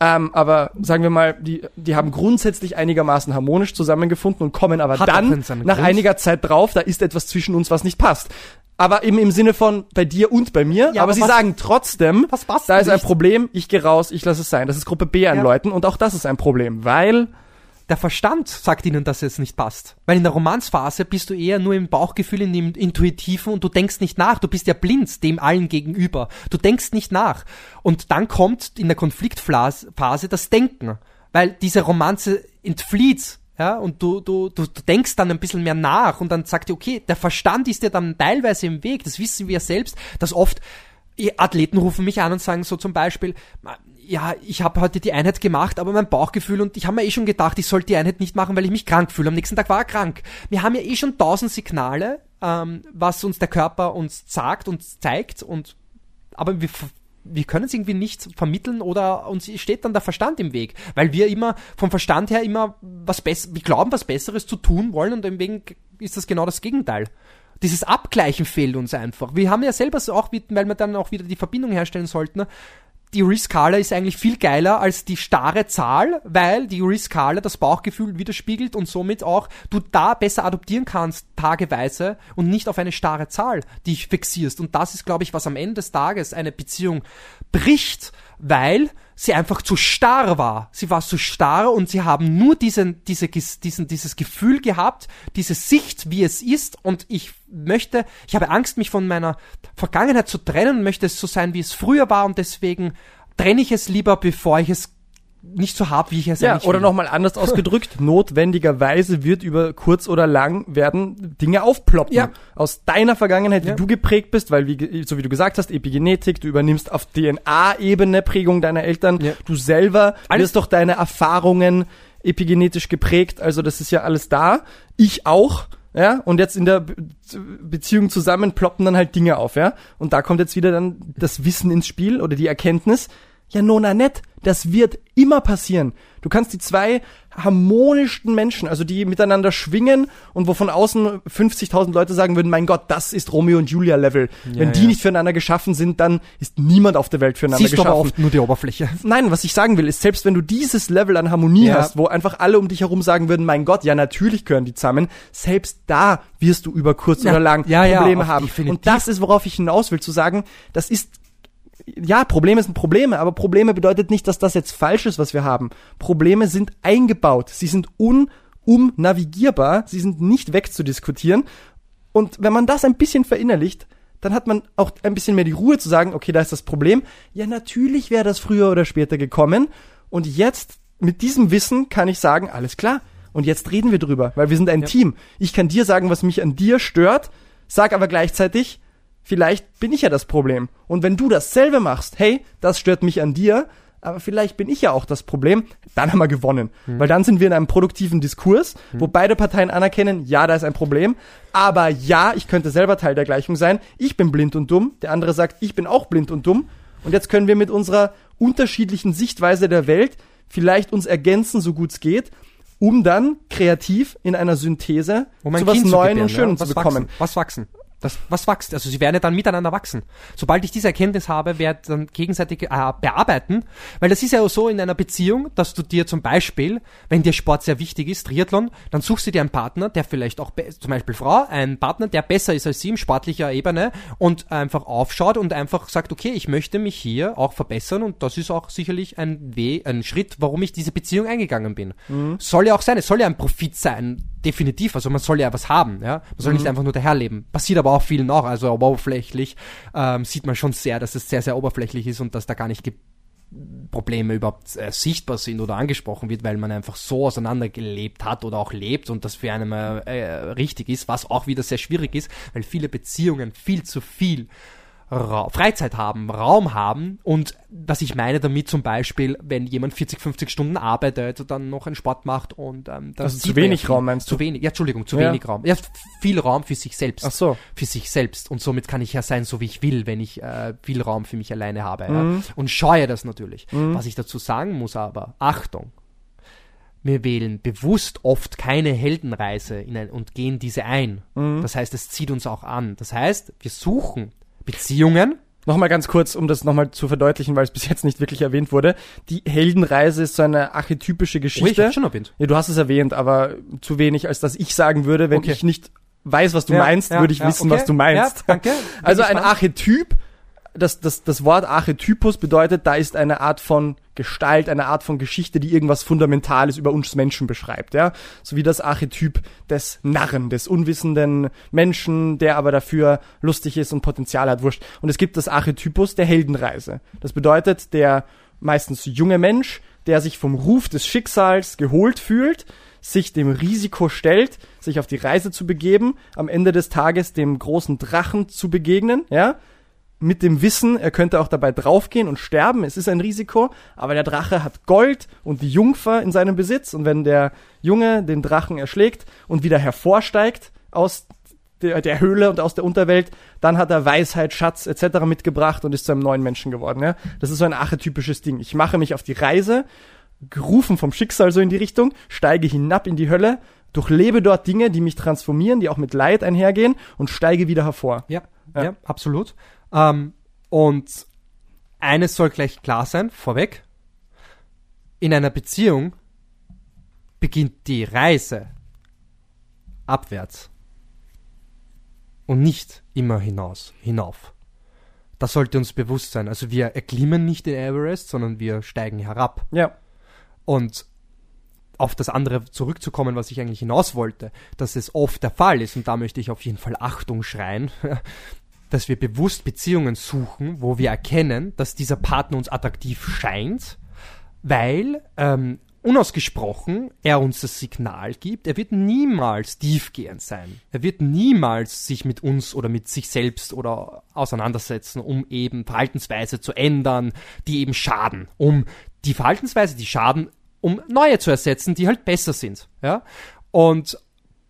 B: Ähm, aber sagen wir mal, die, die haben grundsätzlich einigermaßen harmonisch zusammengefunden und kommen aber
A: Hat
B: dann nach
A: Grund.
B: einiger Zeit drauf, da ist etwas zwischen uns, was nicht passt. Aber eben im Sinne von bei dir und bei mir.
A: Ja,
B: aber,
A: aber
B: sie
A: was-
B: sagen trotzdem, da ist ein
A: nicht?
B: Problem, ich gehe raus, ich lasse es sein. Das ist Gruppe B an
A: Ja.
B: Leuten und auch das ist ein Problem, weil
A: Der Verstand sagt ihnen, dass es nicht passt. Weil in der Romanzphase bist du eher nur im Bauchgefühl, in dem Intuitiven und du denkst nicht nach. Du bist ja blind dem allen gegenüber. Du denkst nicht nach. Und dann kommt in der Konfliktphase das Denken. Weil diese Romanze entflieht. Ja, und du, du, du, du denkst dann ein bisschen mehr nach und dann sagt dir, okay, der Verstand ist dir dann teilweise im Weg. Das wissen wir selbst, dass oft Athleten rufen mich an und sagen so zum Beispiel, ja, ich habe heute die Einheit gemacht, aber mein Bauchgefühl und ich habe mir eh schon gedacht, ich sollte die Einheit nicht machen, weil ich mich krank fühle. Am nächsten Tag war er krank. Wir haben ja eh schon tausend Signale, ähm, was uns der Körper uns sagt und zeigt und aber wir wir können es irgendwie nicht vermitteln oder uns steht dann der Verstand im Weg, weil wir immer vom Verstand her immer was besser, wir glauben was Besseres zu tun wollen und deswegen ist das genau das Gegenteil. Dieses Abgleichen fehlt uns einfach. Wir haben ja selber so auch, weil wir dann auch wieder die Verbindung herstellen sollten, die Risk-Skala ist eigentlich viel geiler als die starre Zahl, weil die Risk-Skala das Bauchgefühl widerspiegelt und somit auch du da besser adoptieren kannst, tageweise und nicht auf eine starre Zahl, die ich fixierst. Und das ist, glaube ich, was am Ende des Tages eine Beziehung bricht, weil sie einfach zu starr war. Sie war zu starr und sie haben nur diesen, diese, diesen, dieses Gefühl gehabt, diese Sicht, wie es ist und ich möchte, ich habe Angst, mich von meiner Vergangenheit zu trennen möchte es so sein, wie es früher war und deswegen trenne ich es lieber, bevor ich es nicht so habe, wie ich es
B: Ja,
A: eigentlich
B: oder nochmal anders (laughs) ausgedrückt, notwendigerweise wird über kurz oder lang werden Dinge aufploppen.
A: Ja.
B: Aus deiner Vergangenheit,
A: Ja.
B: wie du geprägt bist, weil, wie, so wie du gesagt hast, Epigenetik, du übernimmst auf DNA-Ebene Prägung deiner Eltern,
A: Ja.
B: du selber
A: Alles-
B: wirst doch deine Erfahrungen epigenetisch geprägt, also das ist ja alles da. Ich auch. Ja, und jetzt in der Be Beziehung zusammen ploppen dann halt Dinge auf, ja. Und da kommt jetzt wieder dann das Wissen ins Spiel oder die Erkenntnis, ja, nona nett, das wird immer passieren. Du kannst die zwei harmonischsten Menschen, also die miteinander schwingen und wo von außen 50.000 Leute sagen würden, mein Gott, das ist Romeo und Julia Level. Wenn die
A: ja.
B: nicht füreinander geschaffen sind, dann ist niemand auf der Welt füreinander
A: Siehst
B: geschaffen.
A: aber oft nur die Oberfläche.
B: Nein, was ich sagen will, ist, selbst wenn du dieses Level an Harmonie
A: Ja.
B: hast, wo einfach alle um dich herum sagen würden, mein Gott, ja, natürlich gehören die zusammen, selbst da wirst du über kurz
A: Ja.
B: oder lang
A: Ja, ja,
B: Probleme haben.
A: definitiv.
B: Und das ist, worauf ich hinaus will, zu sagen, das ist, ja, Probleme sind Probleme, aber Probleme bedeutet nicht, dass das jetzt falsch ist, was wir haben. Probleme sind eingebaut. Sie sind unumnavigierbar. Sie sind nicht wegzudiskutieren. Und wenn man das ein bisschen verinnerlicht, dann hat man auch ein bisschen mehr die Ruhe zu sagen, okay, da ist das Problem. Ja, natürlich wäre das früher oder später gekommen. Und jetzt mit diesem Wissen kann ich sagen, alles klar. Und jetzt reden wir drüber, weil wir sind ein
A: Ja.
B: Team. Ich kann dir sagen, was mich an dir stört, sag aber gleichzeitig, vielleicht bin ich ja das Problem. Und wenn du dasselbe machst, hey, das stört mich an dir, aber vielleicht bin ich ja auch das Problem, dann haben wir gewonnen. Weil dann sind wir in einem produktiven Diskurs, wo beide Parteien anerkennen, ja, da ist ein Problem, aber ja, ich könnte selber Teil der Gleichung sein, ich bin blind und dumm, der andere sagt, ich bin auch blind und dumm. Und jetzt können wir mit unserer unterschiedlichen Sichtweise der Welt vielleicht uns ergänzen, so gut es geht, um dann kreativ in einer Synthese
A: Um
B: zu was Neuem
A: gebären,
B: und Schönem
A: ja?
B: zu bekommen.
A: Wachsen, was wachsen? Das, was wächst? Also sie werden ja dann miteinander wachsen. Sobald ich diese Erkenntnis habe, wird dann gegenseitig äh, bearbeiten, weil das ist ja auch so in einer Beziehung, dass du dir zum Beispiel, wenn dir Sport sehr wichtig ist, Triathlon, dann suchst du dir einen Partner, der vielleicht auch, zum Beispiel Frau, einen Partner, der besser ist als sie im sportlicher Ebene und einfach aufschaut und einfach sagt, okay, ich möchte mich hier auch verbessern und das ist auch sicherlich ein Weg, ein Schritt, warum ich diese Beziehung eingegangen bin. Soll ja auch sein, es soll ja ein Profit sein, definitiv. Also man soll ja was haben, ja. Man soll nicht einfach nur daherleben. Passiert aber auch vielen auch. Also oberflächlich ähm, sieht man schon sehr, dass es sehr, sehr oberflächlich ist und dass da gar nicht Probleme überhaupt äh, sichtbar sind oder angesprochen wird, weil man einfach so auseinandergelebt hat oder auch lebt und das für einen äh, äh, richtig ist, was auch wieder sehr schwierig ist, weil viele Beziehungen viel zu viel Ra Freizeit haben, Raum haben und was ich meine damit zum Beispiel, wenn jemand 40, 50 Stunden arbeitet, dann noch einen Sport macht und ähm, dann
B: Also zu wenig
A: ja.
B: Raum, meinst
A: Zu
B: du?
A: wenig, ja Entschuldigung, zu
B: Ja.
A: wenig Raum. Ja, viel Raum für sich selbst
B: Ach so.
A: für sich selbst und somit kann ich ja sein, so wie ich will, wenn ich äh, viel Raum für mich alleine habe
B: Mhm.
A: ja? und scheue das natürlich. Was ich dazu sagen muss aber, Achtung, wir wählen bewusst oft keine Heldenreise in ein, und gehen diese ein.
B: Mhm.
A: Das heißt, es zieht uns auch an. Das heißt, wir suchen Beziehungen,
B: Nochmal ganz kurz, um das nochmal zu verdeutlichen, weil es bis jetzt nicht wirklich erwähnt wurde. Die Heldenreise ist so eine archetypische
A: oh, ich
B: Geschichte.
A: hab schon erwähnt.
B: ja, du hast es erwähnt, aber zu wenig, als dass ich sagen würde, wenn
A: Okay.
B: ich nicht weiß, was du
A: Ja,
B: meinst,
A: ja,
B: würde ich
A: ja,
B: wissen,
A: okay.
B: was du meinst.
A: Danke. (laughs) Bin
B: Also ein. Archetyp, das, das, das Wort Archetypus bedeutet, da ist eine Art von Gestalt, eine Art von Geschichte, die irgendwas Fundamentales über uns Menschen beschreibt, ja. So wie das Archetyp des Narren, des unwissenden Menschen, der aber dafür lustig ist und Potenzial hat, wurscht. Und es gibt das Archetypus der Heldenreise. Das bedeutet, der meistens junge Mensch, der sich vom Ruf des Schicksals geholt fühlt, sich dem Risiko stellt, sich auf die Reise zu begeben, am Ende des Tages dem großen Drachen zu begegnen, ja, mit dem Wissen, er könnte auch dabei draufgehen und sterben, es ist ein Risiko, aber der Drache hat Gold und die Jungfer in seinem Besitz und wenn der Junge den Drachen erschlägt und wieder hervorsteigt aus der, der Höhle und aus der Unterwelt, dann hat er Weisheit, Schatz etc. mitgebracht und ist zu einem neuen Menschen geworden. Ja? Das ist so ein archetypisches Ding. Ich mache mich auf die Reise, gerufen vom Schicksal so in die Richtung, steige hinab in die Hölle, durchlebe dort Dinge, die mich transformieren, die auch mit Leid einhergehen und steige wieder hervor.
A: Ja,
B: Ja.
A: ja, absolut. Ähm, und eines soll gleich klar sein, vorweg. In einer Beziehung beginnt die Reise abwärts und nicht immer hinaus, hinauf. Das sollte uns bewusst sein. Also wir erklimmen nicht den Everest, sondern wir steigen herab.
B: Ja.
A: Und auf das andere zurückzukommen, was ich eigentlich hinaus wollte, dass es oft der Fall ist, und da möchte ich auf jeden Fall Achtung schreien, dass wir bewusst Beziehungen suchen, wo wir erkennen, dass dieser Partner uns attraktiv scheint, weil ähm, unausgesprochen er uns das Signal gibt, er wird niemals tiefgehend sein. Er wird niemals sich mit uns oder mit sich selbst oder auseinandersetzen, um eben Verhaltensweise zu ändern, die eben schaden, um die Verhaltensweise, die schaden, um neue zu ersetzen, die halt besser sind. Ja? Und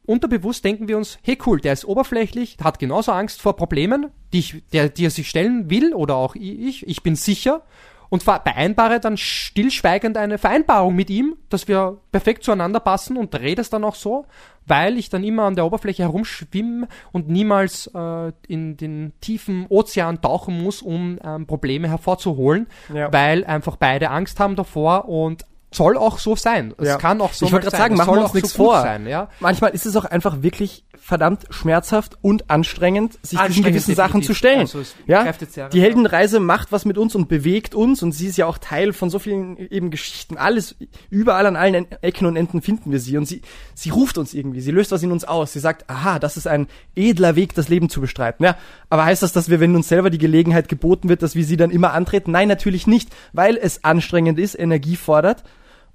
A: unterbewusst denken wir uns, hey cool, der ist oberflächlich, hat genauso Angst vor Problemen, die, ich, der, die er sich stellen will oder auch ich, ich bin sicher und vereinbare dann stillschweigend eine Vereinbarung mit ihm, dass wir perfekt zueinander passen und rede es dann auch so, weil ich dann immer an der Oberfläche herumschwimme und niemals äh, in den tiefen Ozean tauchen muss, um ähm, Probleme hervorzuholen,
B: Ja.
A: weil einfach beide Angst haben davor und soll auch so sein. Es
B: Ja.
A: kann auch so
B: Ich wollte gerade sagen, machen wir uns nichts
A: so
B: vor.
A: Sein, ja?
B: Manchmal ist es auch einfach wirklich verdammt schmerzhaft und anstrengend, sich diesen
A: Anstrengend,
B: gewissen Sachen zu stellen.
A: Also
B: ja, die. Heldenreise macht was mit uns und bewegt uns und sie ist ja auch Teil von so vielen eben Geschichten. Alles, überall an allen Ecken und Enden finden wir sie und sie, sie ruft uns irgendwie, sie löst was in uns aus. Sie sagt, aha, das ist ein edler Weg, das Leben zu bestreiten. Ja, aber heißt das, dass wir, wenn uns selber die Gelegenheit geboten wird, dass wir sie dann immer antreten? Nein, natürlich nicht, weil es anstrengend ist, Energie fordert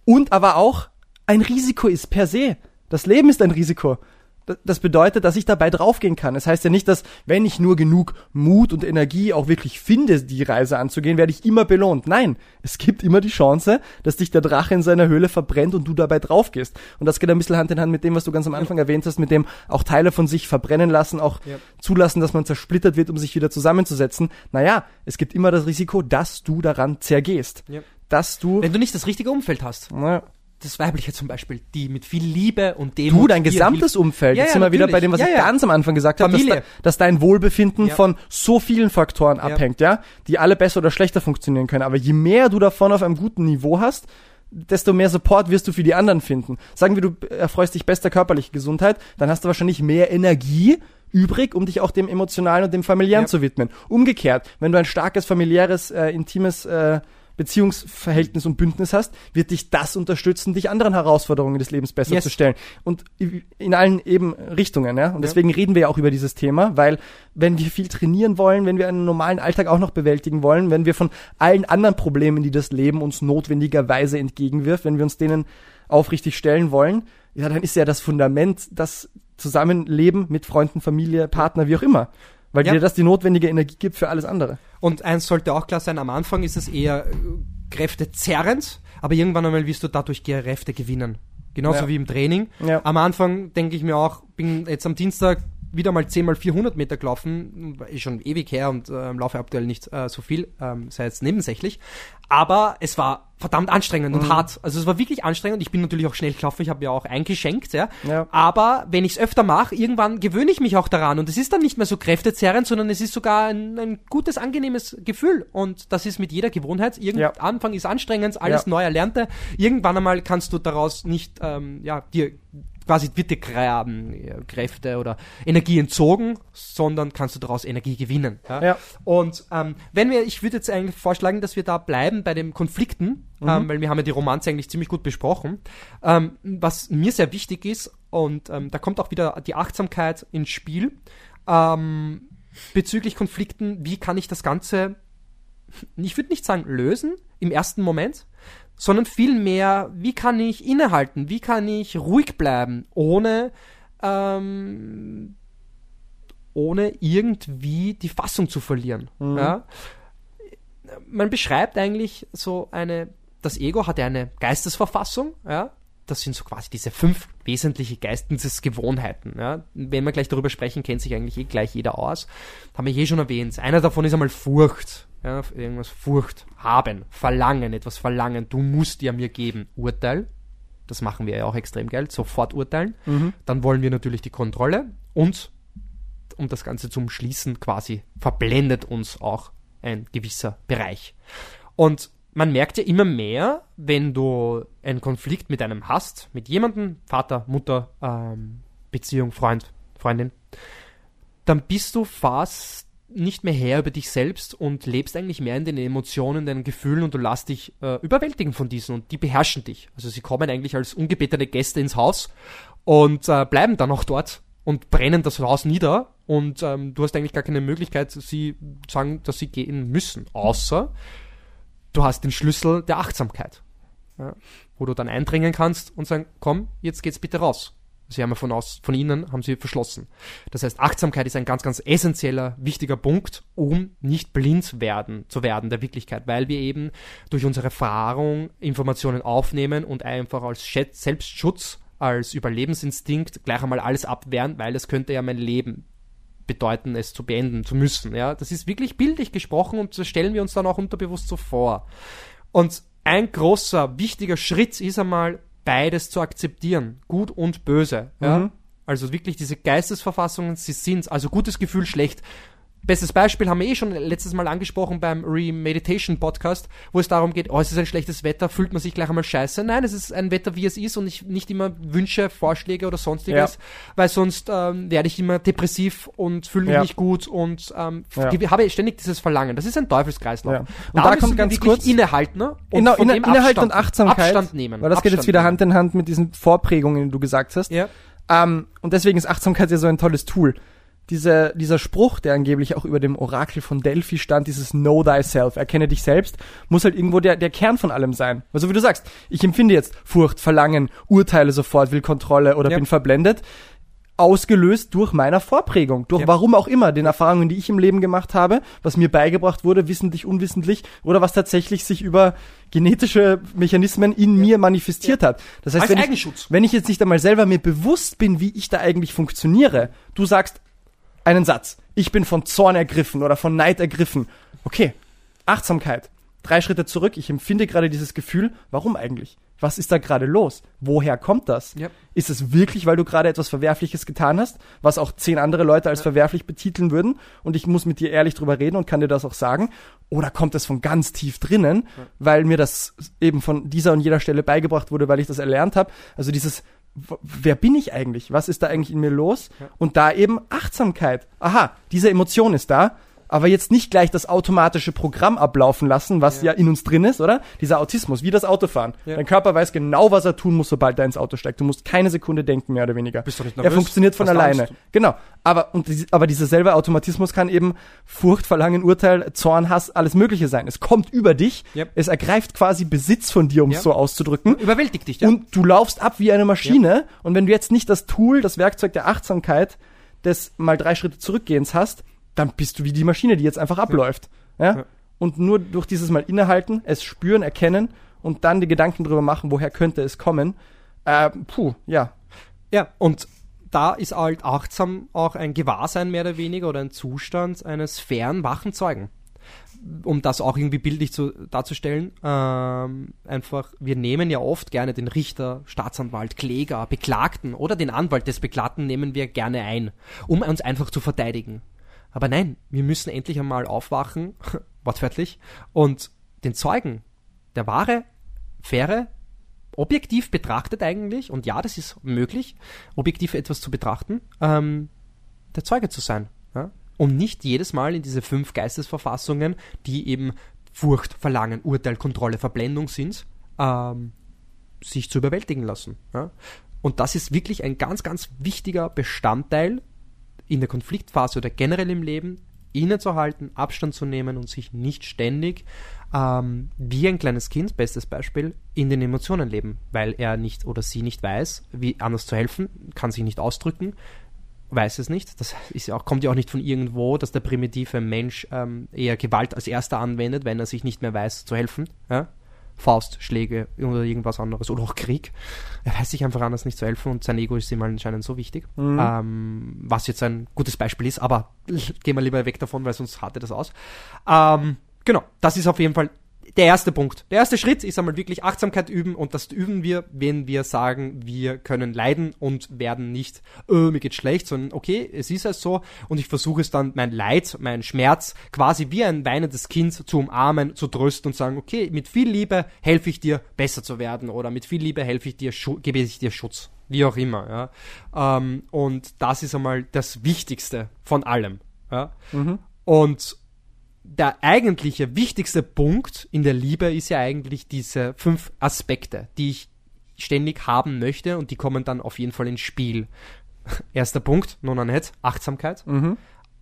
B: und aber auch ein Risiko ist per se. Das Leben ist ein Risiko. Das bedeutet, dass ich dabei draufgehen kann. Das heißt ja nicht, dass wenn ich nur genug Mut und Energie auch wirklich finde, die Reise anzugehen, werde ich immer belohnt. Nein, es gibt immer die Chance, dass dich der Drache in seiner Höhle verbrennt und du dabei draufgehst. Und das geht ein bisschen Hand in Hand mit dem, was du ganz am Anfang ja. erwähnt hast, mit dem auch Teile von sich verbrennen lassen, auch ja. zulassen, dass man zersplittert wird, um sich wieder zusammenzusetzen. Naja, es gibt immer das Risiko, dass du daran zergehst. Ja. Dass du.
A: Wenn du nicht das richtige Umfeld hast. Naja das Weibliche zum Beispiel, die mit viel Liebe und Demut.
B: Du, dein gesamtes Umfeld. Ja, Jetzt ja, sind wir wieder bei dem, was ja, ich ganz am Anfang gesagt habe, dass, dass, dein Wohlbefinden von so vielen Faktoren abhängt, ja, die alle besser oder schlechter funktionieren können. Aber je mehr du davon auf einem guten Niveau hast, desto mehr Support wirst du für die anderen finden. Sagen wir, du erfreust dich bester körperlicher Gesundheit, dann hast du wahrscheinlich mehr Energie übrig, um dich auch dem emotionalen und dem familiären zu widmen. Umgekehrt, wenn du ein starkes familiäres, äh, intimes äh, Beziehungsverhältnis und Bündnis hast, wird dich das unterstützen, dich anderen Herausforderungen des Lebens besser yes. zu stellen. Und in allen eben Richtungen, ja. Und deswegen ja. reden wir ja auch über dieses Thema, weil wenn wir viel trainieren wollen, wenn wir einen normalen Alltag auch noch bewältigen wollen, wenn wir von allen anderen Problemen, die das Leben uns notwendigerweise entgegenwirft, wenn wir uns denen aufrichtig stellen wollen, ja, dann ist ja das Fundament das Zusammenleben mit Freunden, Familie, Partner, wie auch immer. Weil ja. dir das die notwendige Energie gibt für alles andere.
A: Und eins sollte auch klar sein, am Anfang ist es eher äh, kräftezerrend, aber irgendwann einmal wirst du dadurch Kräfte gewinnen. Genauso ja. wie im Training. Ja. Am Anfang denke ich mir auch, bin jetzt am Dienstag wieder mal 10 mal 400 Meter gelaufen, ist schon ewig her und äh, laufe aktuell nicht äh, so viel, ähm, sei jetzt nebensächlich. Aber es war verdammt anstrengend und mhm. hart. Also es war wirklich anstrengend. Ich bin natürlich auch schnell gelaufen, ich habe ja auch eingeschenkt, ja. ja. Aber wenn ich es öfter mache, irgendwann gewöhne ich mich auch daran und es ist dann nicht mehr so kräftezerrend, sondern es ist sogar ein, ein gutes, angenehmes Gefühl. Und das ist mit jeder Gewohnheit. Irgend ja. Anfang ist anstrengend, alles ja. neu erlernte. Irgendwann einmal kannst du daraus nicht, ähm, ja, dir quasi wird dir Kräfte oder Energie entzogen, sondern kannst du daraus Energie gewinnen. Ja? ja. Und ähm, wenn wir, ich würde jetzt eigentlich vorschlagen, dass wir da bleiben bei den Konflikten, mhm. ähm, weil wir haben ja die Romanze eigentlich ziemlich gut besprochen. Ähm, was mir sehr wichtig ist, und ähm, da kommt auch wieder die Achtsamkeit ins Spiel, ähm, bezüglich Konflikten, wie kann ich das Ganze, ich würde nicht sagen lösen im ersten Moment, sondern vielmehr, wie kann ich innehalten, wie kann ich ruhig bleiben, ohne, ähm, ohne irgendwie die Fassung zu verlieren. Mhm. Ja? Man beschreibt eigentlich so eine, das Ego hat ja eine Geistesverfassung, ja, das sind so quasi diese fünf wesentliche Geistesgewohnheiten. Ja. Wenn wir gleich darüber sprechen, kennt sich eigentlich eh gleich jeder aus. Haben wir eh schon erwähnt. Einer davon ist einmal Furcht. Ja, irgendwas Furcht haben, verlangen, etwas verlangen, du musst ja mir geben. Urteil, das machen wir ja auch extrem geil, sofort urteilen. Mhm. Dann wollen wir natürlich die Kontrolle und um das Ganze zu umschließen, quasi verblendet uns auch ein gewisser Bereich. Und man merkt ja immer mehr, wenn du einen Konflikt mit einem hast, mit jemandem, Vater, Mutter, ähm, Beziehung, Freund, Freundin, dann bist du fast nicht mehr her über dich selbst und lebst eigentlich mehr in den Emotionen, deinen Gefühlen und du lässt dich äh, überwältigen von diesen und die beherrschen dich. Also sie kommen eigentlich als ungebetene Gäste ins Haus und äh, bleiben dann auch dort und brennen das Haus nieder und ähm, du hast eigentlich gar keine Möglichkeit, sie sagen, dass sie gehen müssen, außer du hast den Schlüssel der Achtsamkeit, ja, wo du dann eindringen kannst und sagen, komm, jetzt geht's bitte raus. Sie haben ja von, aus, von innen haben sie verschlossen. Das heißt, Achtsamkeit ist ein ganz, ganz essentieller, wichtiger Punkt, um nicht blind werden, zu werden der Wirklichkeit, weil wir eben durch unsere Erfahrung Informationen aufnehmen und einfach als Selbstschutz, als Überlebensinstinkt gleich einmal alles abwehren, weil es könnte ja mein Leben bedeuten, es zu beenden zu müssen. Ja, das ist wirklich bildlich gesprochen und das stellen wir uns dann auch unterbewusst so vor. Und ein großer, wichtiger Schritt ist einmal, beides zu akzeptieren, gut und böse. Ja? Mhm. Also wirklich diese Geistesverfassungen, sie sind also gutes Gefühl, schlecht. Bestes Beispiel haben wir eh schon letztes Mal angesprochen beim Remeditation Podcast, wo es darum geht, oh, es ist ein schlechtes Wetter, fühlt man sich gleich einmal scheiße. Nein, es ist ein Wetter, wie es ist und ich nicht immer Wünsche, Vorschläge oder sonstiges, ja. weil sonst ähm, werde ich immer depressiv und fühle mich ja. nicht gut und ähm, ja. habe ständig dieses Verlangen. Das ist ein Teufelskreislauf. Und
B: da, da kommt ganz kurz
A: innehalten, ne?
B: Und genau, inne, Inhalt und Achtsamkeit.
A: Abstand nehmen.
B: Weil das
A: Abstand
B: geht jetzt wieder Hand in Hand mit diesen Vorprägungen, die du gesagt hast. Ja. Ähm, und deswegen ist Achtsamkeit ja so ein tolles Tool diese, dieser Spruch, der angeblich auch über dem Orakel von Delphi stand, dieses Know thyself, erkenne dich selbst, muss halt irgendwo der, der Kern von allem sein. Also wie du sagst, ich empfinde jetzt Furcht, Verlangen, urteile sofort, will Kontrolle oder
A: Ja.
B: bin verblendet, ausgelöst durch meiner Vorprägung, durch
A: Ja.
B: warum auch immer, den Erfahrungen, die ich im Leben gemacht habe, was mir beigebracht wurde, wissentlich, unwissentlich, oder was tatsächlich sich über genetische Mechanismen in mir manifestiert hat. Das heißt,
A: Als
B: wenn ich, wenn ich jetzt nicht einmal selber mir bewusst bin, wie ich da eigentlich funktioniere, du sagst einen Satz, ich bin von Zorn ergriffen oder von Neid ergriffen. Okay, Achtsamkeit. Drei Schritte zurück, ich empfinde gerade dieses Gefühl, warum eigentlich? Was ist da gerade los? Woher kommt das?
A: Ja.
B: Ist es wirklich, weil du gerade etwas Verwerfliches getan hast, was auch zehn andere Leute als verwerflich betiteln würden und ich muss mit dir ehrlich drüber reden und kann dir das auch sagen? Oder kommt es von ganz tief drinnen, weil mir das eben von dieser und jeder Stelle beigebracht wurde, weil ich das erlernt habe? Also dieses, wer bin ich eigentlich? Was ist da eigentlich in mir los? Und da eben Achtsamkeit. Aha, diese Emotion ist da. Aber jetzt nicht gleich das automatische Programm ablaufen lassen, was ja, in uns drin ist, oder? Dieser Autismus, wie das Autofahren.
A: Ja.
B: Dein Körper weiß genau, was er tun muss, sobald er ins Auto steigt. Du musst keine Sekunde denken, mehr oder weniger.
A: Bist du nicht
B: er funktioniert von
A: Hast
B: alleine.
A: Angst?
B: Genau. Aber, und, aber dieser selbe Automatismus kann eben Furcht, Verlangen, Urteil, Zorn, Hass, alles Mögliche sein. Es kommt über dich.
A: Yep.
B: Es ergreift quasi Besitz von dir, um es
A: Ja.
B: so auszudrücken.
A: Überwältigt dich, ja.
B: Und du laufst ab wie eine Maschine. Und wenn du jetzt nicht das Tool, das Werkzeug der Achtsamkeit des mal drei Schritte zurückgehens hast, dann bist du wie die Maschine, die jetzt einfach abläuft. Ja?
A: Ja.
B: Und nur durch dieses Mal innehalten, es spüren, erkennen und dann die Gedanken drüber machen, woher könnte es kommen. Äh, puh, ja.
A: Ja, und da ist halt achtsam auch ein Gewahrsein mehr oder weniger oder ein Zustand eines fairen, wachen Zeugen. Um das auch irgendwie bildlich zu, darzustellen, ähm, einfach, wir nehmen ja oft gerne den Richter, Staatsanwalt, Kläger, Beklagten oder den Anwalt des Beklagten nehmen wir gerne ein, um uns einfach zu verteidigen. Aber nein, wir müssen endlich einmal aufwachen, (laughs) wortwörtlich, und den Zeugen, der wahre, faire, objektiv betrachtet eigentlich, und ja, das ist möglich, objektiv etwas zu betrachten, ähm, der Zeuge zu sein. Ja? Um nicht jedes Mal in diese fünf Geistesverfassungen, die eben Furcht, Verlangen, Urteil, Kontrolle, Verblendung sind, ähm, sich zu überwältigen lassen. Ja? Und das ist wirklich ein ganz, ganz wichtiger Bestandteil in der Konfliktphase oder generell im Leben, innezuhalten, Abstand zu nehmen und sich nicht ständig ähm, wie ein kleines Kind, bestes Beispiel, in den Emotionen leben, weil er nicht oder sie nicht weiß, wie anders zu helfen, kann sich nicht ausdrücken, weiß es nicht. Das ja auch, kommt ja auch nicht von irgendwo, dass der primitive Mensch ähm, eher Gewalt als erster anwendet, wenn er sich nicht mehr weiß zu helfen. Ja? Faustschläge oder irgendwas anderes oder auch Krieg. Er weiß sich einfach anders nicht zu helfen und sein Ego ist ihm anscheinend so wichtig. Ähm, was jetzt ein gutes Beispiel ist, aber (laughs) gehen wir lieber weg davon, weil sonst hatte das aus. Ähm, genau, das ist auf jeden Fall der erste Punkt. Der erste Schritt ist einmal wirklich Achtsamkeit üben und das üben wir, wenn wir sagen, wir können leiden und werden nicht, äh, mir geht schlecht, sondern okay, es ist es so und ich versuche es dann, mein Leid, mein Schmerz quasi wie ein weinendes Kind zu umarmen, zu trösten und sagen, okay, mit viel Liebe helfe ich dir, besser zu werden oder mit viel Liebe helfe ich dir, gebe ich dir Schutz. Wie auch immer, ja. Ähm, und das ist einmal das Wichtigste von allem, ja. Und der eigentliche wichtigste Punkt in der Liebe ist ja eigentlich diese fünf Aspekte, die ich ständig haben möchte und die kommen dann auf jeden Fall ins Spiel. (laughs) Erster Punkt, non net, Achtsamkeit,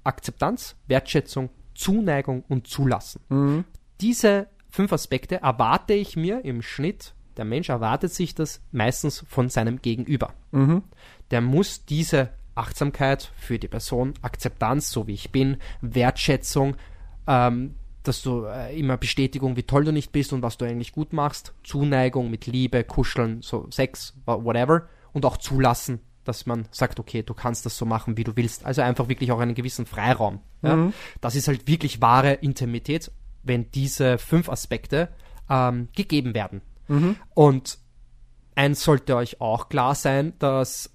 A: Akzeptanz, Wertschätzung, Zuneigung und Zulassen. Diese fünf Aspekte erwarte ich mir im Schnitt, der Mensch erwartet sich das meistens von seinem Gegenüber. Der muss diese Achtsamkeit für die Person, Akzeptanz, so wie ich bin, Wertschätzung, ähm, dass du äh, immer Bestätigung, wie toll du nicht bist und was du eigentlich gut machst, Zuneigung mit Liebe, Kuscheln, so Sex, wha- whatever und auch zulassen, dass man sagt, okay, du kannst das so machen, wie du willst. Also einfach wirklich auch einen gewissen Freiraum. Ja? Das ist halt wirklich wahre Intimität, wenn diese fünf Aspekte ähm, gegeben werden. Und eins sollte euch auch klar sein, dass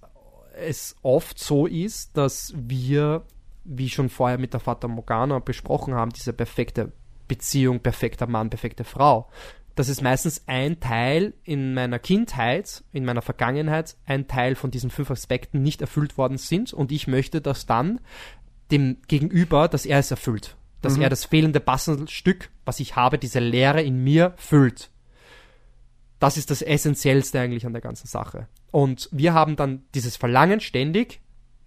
A: es oft so ist, dass wir, wie schon vorher mit der Fata Morgana besprochen haben, diese perfekte Beziehung, perfekter Mann, perfekte Frau, dass es meistens ein Teil in meiner Kindheit, in meiner Vergangenheit, ein Teil von diesen fünf Aspekten nicht erfüllt worden sind und ich möchte, dass dann dem Gegenüber, dass er es erfüllt. Dass er das fehlende Bastelstück, was ich habe, diese Leere in mir füllt. Das ist das Essentiellste eigentlich an der ganzen Sache. Und wir haben dann dieses Verlangen ständig,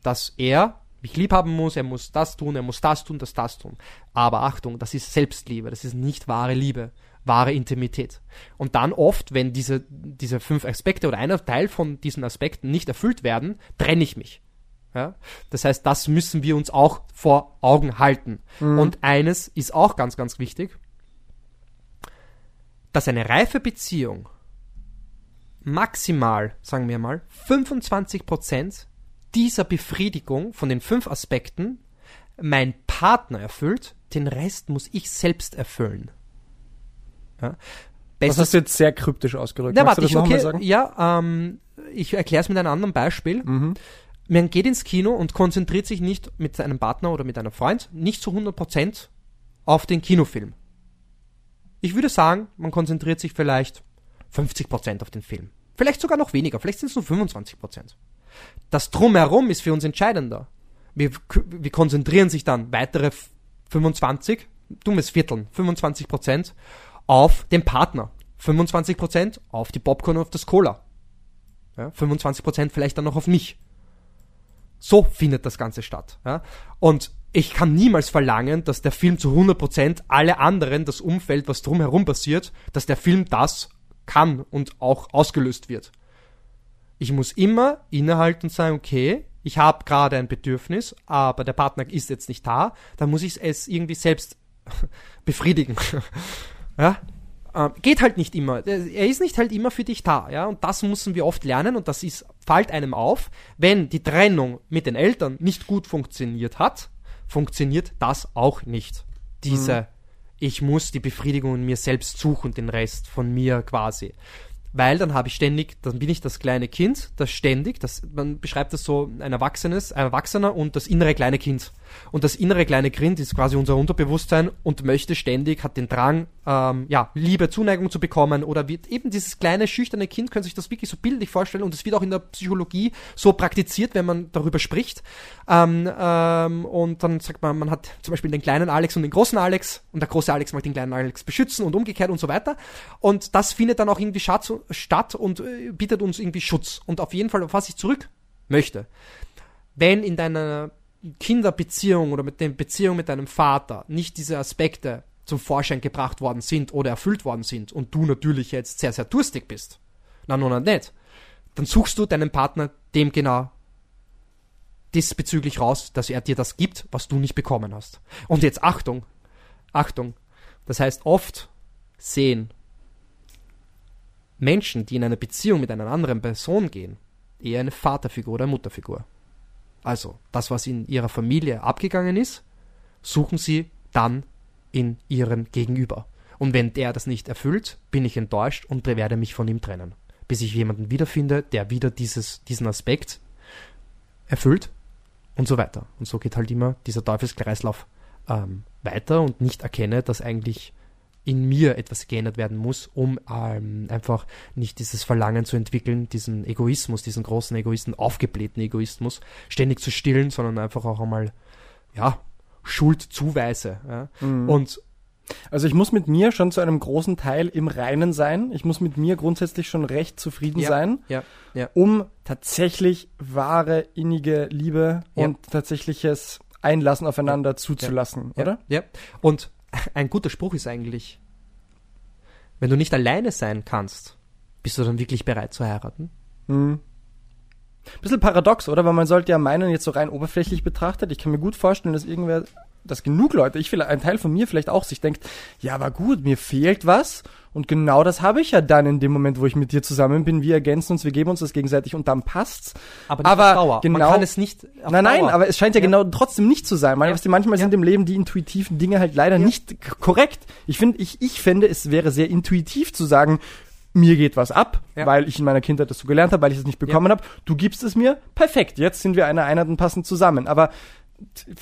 A: dass er, mich lieb haben muss, er muss das tun, er muss das tun, das, das tun. Aber Achtung, das ist Selbstliebe, das ist nicht wahre Liebe, wahre Intimität. Und dann oft, wenn diese, diese fünf Aspekte oder einer Teil von diesen Aspekten nicht erfüllt werden, trenne ich mich. Ja? Das heißt, das müssen wir uns auch vor Augen halten.
B: Mhm.
A: Und eines ist auch ganz, ganz wichtig, dass eine reife Beziehung maximal, sagen wir mal, 25% dieser Befriedigung von den fünf Aspekten mein Partner erfüllt, den Rest muss ich selbst erfüllen. Ja?
B: Das
A: Bestes
B: hast du jetzt sehr kryptisch ausgedrückt.
A: na, warte,
B: das
A: ich, okay, ja, ähm, ich erkläre es mit einem anderen Beispiel.
B: Mhm.
A: Man geht ins Kino und konzentriert sich nicht mit seinem Partner oder mit einem Freund nicht zu 100% auf den Kinofilm. Ich würde sagen, man konzentriert sich vielleicht 50% auf den Film. Vielleicht sogar noch weniger, vielleicht sind es nur 25%. Das Drumherum ist für uns entscheidender. Wir, wir konzentrieren sich dann weitere 25, dummes Vierteln, 25% auf den Partner. 25% auf die Popcorn und auf das Cola. Ja, 25% vielleicht dann noch auf mich. So findet das Ganze statt. Ja? Und ich kann niemals verlangen, dass der Film zu 100% alle anderen, das Umfeld, was drumherum passiert, dass der Film das kann und auch ausgelöst wird. Ich muss immer innehalten und sagen, okay, ich habe gerade ein Bedürfnis, aber der Partner ist jetzt nicht da, dann muss ich es irgendwie selbst (laughs) befriedigen. (laughs) ja? Ähm, geht halt nicht immer. Er ist nicht halt immer für dich da, ja. Und das müssen wir oft lernen und das ist, fällt einem auf, wenn die Trennung mit den Eltern nicht gut funktioniert hat, funktioniert das auch nicht. Diese, ich muss die Befriedigung in mir selbst suchen, den Rest von mir quasi. Weil dann habe ich ständig, dann bin ich das kleine Kind, das ständig, das, man beschreibt das so ein Erwachsenes, ein Erwachsener und das innere kleine Kind. Und das innere kleine Kind ist quasi unser Unterbewusstsein und möchte ständig, hat den Drang, ähm, ja, Liebe, Zuneigung zu bekommen oder wird eben dieses kleine, schüchterne Kind, können sich das wirklich so bildlich vorstellen und es wird auch in der Psychologie so praktiziert, wenn man darüber spricht. Ähm, ähm, und dann sagt man, man hat zum Beispiel den kleinen Alex und den großen Alex und der große Alex mag den kleinen Alex beschützen und umgekehrt und so weiter. Und das findet dann auch irgendwie Schatz, statt und äh, bietet uns irgendwie Schutz. Und auf jeden Fall, auf was ich zurück möchte. Wenn in deiner Kinderbeziehung oder mit der Beziehung mit deinem Vater nicht diese Aspekte zum Vorschein gebracht worden sind oder erfüllt worden sind und du natürlich jetzt sehr, sehr durstig bist, na nun nicht, dann suchst du deinen Partner dem genau diesbezüglich raus, dass er dir das gibt, was du nicht bekommen hast. Und jetzt Achtung, Achtung, das heißt oft sehen Menschen, die in eine Beziehung mit einer anderen Person gehen, eher eine Vaterfigur oder Mutterfigur. Also, das, was in ihrer Familie abgegangen ist, suchen sie dann in ihrem Gegenüber. Und wenn der das nicht erfüllt, bin ich enttäuscht und werde mich von ihm trennen. Bis ich jemanden wiederfinde, der wieder dieses, diesen Aspekt erfüllt und so weiter. Und so geht halt immer dieser Teufelskreislauf ähm, weiter und nicht erkenne, dass eigentlich in mir etwas geändert werden muss, um ähm, einfach nicht dieses Verlangen zu entwickeln, diesen Egoismus, diesen großen Egoisten, aufgeblähten Egoismus, ständig zu stillen, sondern einfach auch einmal, ja, Schuldzuweise. Ja?
B: Mhm.
A: Und
B: Also ich muss mit mir schon zu einem großen Teil im Reinen sein. Ich muss mit mir grundsätzlich schon recht zufrieden
A: Ja.
B: sein,
A: ja, ja,
B: um tatsächlich wahre, innige Liebe und tatsächliches Einlassen aufeinander zuzulassen, oder?
A: Ja. Und ein guter Spruch ist eigentlich, wenn du nicht alleine sein kannst, bist du dann wirklich bereit zu heiraten?
B: Hm. Bisschen paradox, oder? Weil man sollte ja meinen, jetzt so rein oberflächlich betrachtet, ich kann mir gut vorstellen, dass irgendwer, dass genug Leute, ich vielleicht, ein Teil von mir vielleicht auch sich denkt, ja, aber gut, mir fehlt was und genau das habe ich ja dann in dem Moment, wo ich mit dir zusammen bin. Wir ergänzen uns, wir geben uns das gegenseitig und dann passt's.
A: Aber nicht
B: Aber
A: auf Dauer.
B: genau-
A: Man kann es nicht auf
B: nein, nein,
A: Dauer.
B: aber es scheint ja,
A: Ja.
B: genau trotzdem nicht zu sein. Manchmal,
A: Ja.
B: weißt du, manchmal
A: Ja.
B: sind im Leben die intuitiven Dinge halt leider nicht k- korrekt. Ich finde, ich, ich fände, es wäre sehr intuitiv zu sagen, mir geht was ab,
A: Ja.
B: weil ich in meiner Kindheit das so gelernt habe, weil ich es nicht bekommen habe. Du gibst es mir, perfekt. Jetzt sind wir einer Einheit und passen zusammen. Aber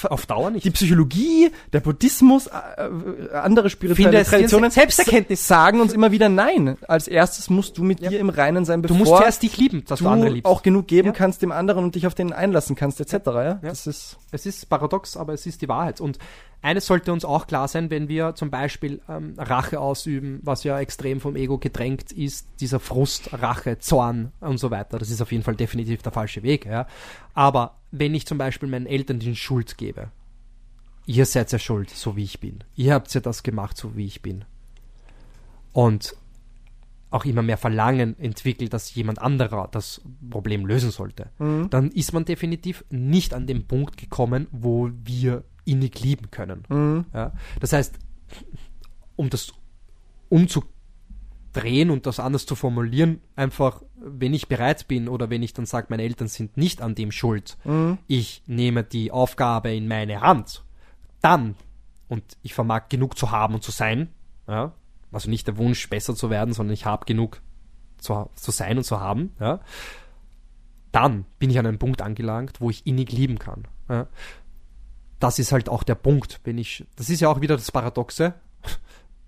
A: auf Dauer nicht.
B: die Psychologie, der Buddhismus, äh, äh, andere spirituelle Traditionen
A: Selbsterkenntnis.
B: sagen uns immer wieder nein. Als erstes musst du mit
A: Ja.
B: dir im Reinen sein,
A: Du
B: bevor
A: musst zuerst dich lieben, dass du,
B: du
A: andere liebst.
B: auch genug geben
A: Ja.
B: kannst dem anderen und dich auf den einlassen kannst, etc. Ja?
A: Ja.
B: Das ist
A: Es ist paradox, aber es ist die Wahrheit. Und eines sollte uns auch klar sein, wenn wir zum Beispiel ähm, Rache ausüben, was ja extrem vom Ego gedrängt ist, dieser Frust, Rache, Zorn und so weiter. Das ist auf jeden Fall definitiv der falsche Weg. Ja. Aber wenn ich zum Beispiel meinen Eltern die Schuld gebe. Ihr seid ja schuld, so wie ich bin. Ihr habt ja das gemacht, so wie ich bin. Und auch immer mehr Verlangen entwickelt, dass jemand anderer das Problem lösen sollte,
B: Mhm.
A: dann ist man definitiv nicht an den Punkt gekommen, wo wir innig lieben können.
B: Mhm.
A: Ja? Das heißt, um das umzudrehen und das anders zu formulieren, einfach, wenn ich bereit bin oder wenn ich dann sage, meine Eltern sind nicht an dem schuld,
B: Mhm.
A: ich nehme die Aufgabe in meine Hand, dann, und ich vermag genug zu haben und zu sein, ja, also nicht der Wunsch, besser zu werden, sondern ich habe genug zu, zu sein und zu haben, ja, dann bin ich an einem Punkt angelangt, wo ich innig lieben kann. Ja. Das ist halt auch der Punkt, wenn ich, das ist ja auch wieder das Paradoxe,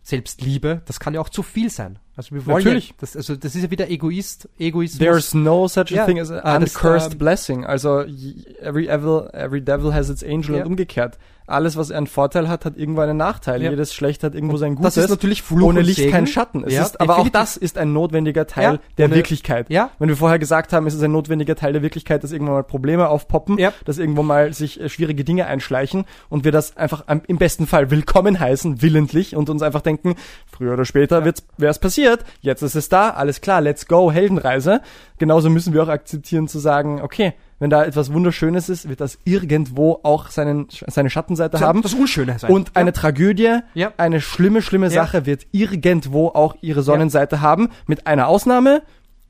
A: Selbstliebe, das kann ja auch zu viel sein. Also wir wollen
B: Natürlich.
A: Ja, das, also das ist ja wieder Egoist, Egoismus.
B: There's no such a
A: Ja,
B: thing as an
A: ah,
B: uncursed
A: ähm,
B: blessing. Also every evil, every devil has its angel
A: Ja.
B: und umgekehrt. Alles, was einen Vorteil hat, hat irgendwo einen Nachteil. Jedes Schlecht hat irgendwo sein Gutes.
A: das ist natürlich Fluch
B: Ohne
A: und
B: Licht
A: Segen.
B: kein Schatten. Es ist, aber auch das ist ein notwendiger Teil der
A: ohne-
B: Wirklichkeit.
A: Ja.
B: Wenn wir vorher gesagt haben, es ist ein notwendiger Teil der Wirklichkeit, dass irgendwann mal Probleme aufpoppen,
A: Ja.
B: dass irgendwo mal sich äh, schwierige Dinge einschleichen und wir das einfach im besten Fall willkommen heißen, willentlich und uns einfach denken, früher oder später
A: Ja.
B: wird's, wäre es passiert, jetzt ist es da, alles klar, let's go, Heldenreise. Genauso müssen wir auch akzeptieren zu sagen, okay, wenn da etwas Wunderschönes ist, wird das irgendwo auch seinen, seine Schattenseite haben.
A: das Unschöne sein.
B: Und eine Tragödie,
A: Ja.
B: eine schlimme, schlimme
A: Ja.
B: Sache wird irgendwo auch ihre Sonnenseite haben. Mit einer Ausnahme,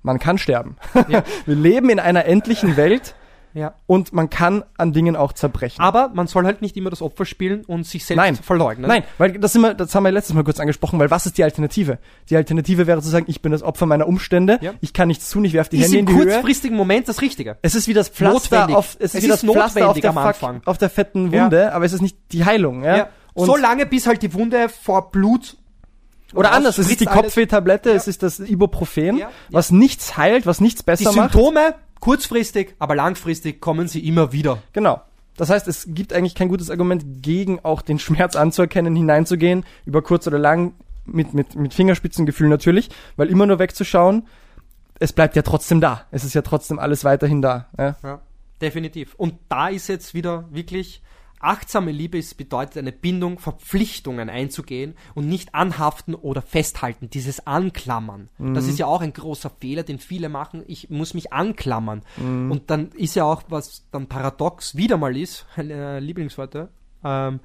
B: man kann sterben.
A: Ja. (laughs)
B: Wir leben in einer endlichen Welt
A: ja.
B: und man kann an Dingen auch zerbrechen.
A: Aber man soll halt nicht immer das Opfer spielen und sich selbst
B: Nein.
A: verleugnen.
B: Nein, weil das, sind wir, das haben wir letztes Mal kurz angesprochen, weil was ist die Alternative? Die Alternative wäre zu sagen, ich bin das Opfer meiner Umstände,
A: Ja.
B: ich kann nichts tun, ich werfe die
A: ist
B: Hände in
A: im
B: die Höhe.
A: kurzfristigen Moment das Richtige.
B: Es ist wie das Pflaster
A: Notwendig.
B: auf, es ist
A: Es
B: wie
A: ist
B: das Pflaster auf der, Fuck- auf der fetten
A: Ja.
B: Wunde, aber es ist nicht die Heilung, ja.
A: Ja.
B: Und
A: so lange, bis halt die Wunde vor Blut
B: Oder anders, es ist die. Kopfwehtablette,
A: Ja.
B: es ist das Ibuprofen,
A: Ja.
B: was nichts heilt, was nichts
A: Die
B: besser macht.
A: Symptome kurzfristig, aber langfristig kommen sie immer wieder.
B: Genau. Das heißt, es gibt eigentlich kein gutes Argument gegen auch den Schmerz anzuerkennen, hineinzugehen, über kurz oder lang, mit, mit, mit Fingerspitzengefühl natürlich, weil immer nur wegzuschauen, es bleibt ja trotzdem da. Es ist ja trotzdem alles weiterhin da. Ja?
A: Ja, definitiv. Und da ist jetzt wieder wirklich achtsame Liebe ist, bedeutet eine Bindung, Verpflichtungen einzugehen und nicht anhaften oder festhalten, dieses Anklammern. Das ist ja auch ein großer Fehler, den viele machen. Ich muss mich anklammern. Und dann ist ja auch, was dann paradox wieder mal ist, (laughs) eine Lieblingsworte, ähm,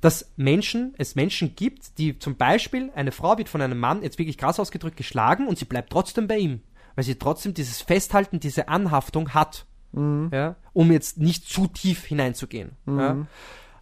A: dass Menschen, es Menschen gibt, die zum Beispiel, eine Frau wird von einem Mann, jetzt wirklich krass ausgedrückt, geschlagen und sie bleibt trotzdem bei ihm, weil sie trotzdem dieses Festhalten, diese Anhaftung hat, ja, um jetzt nicht zu tief hineinzugehen. Ja.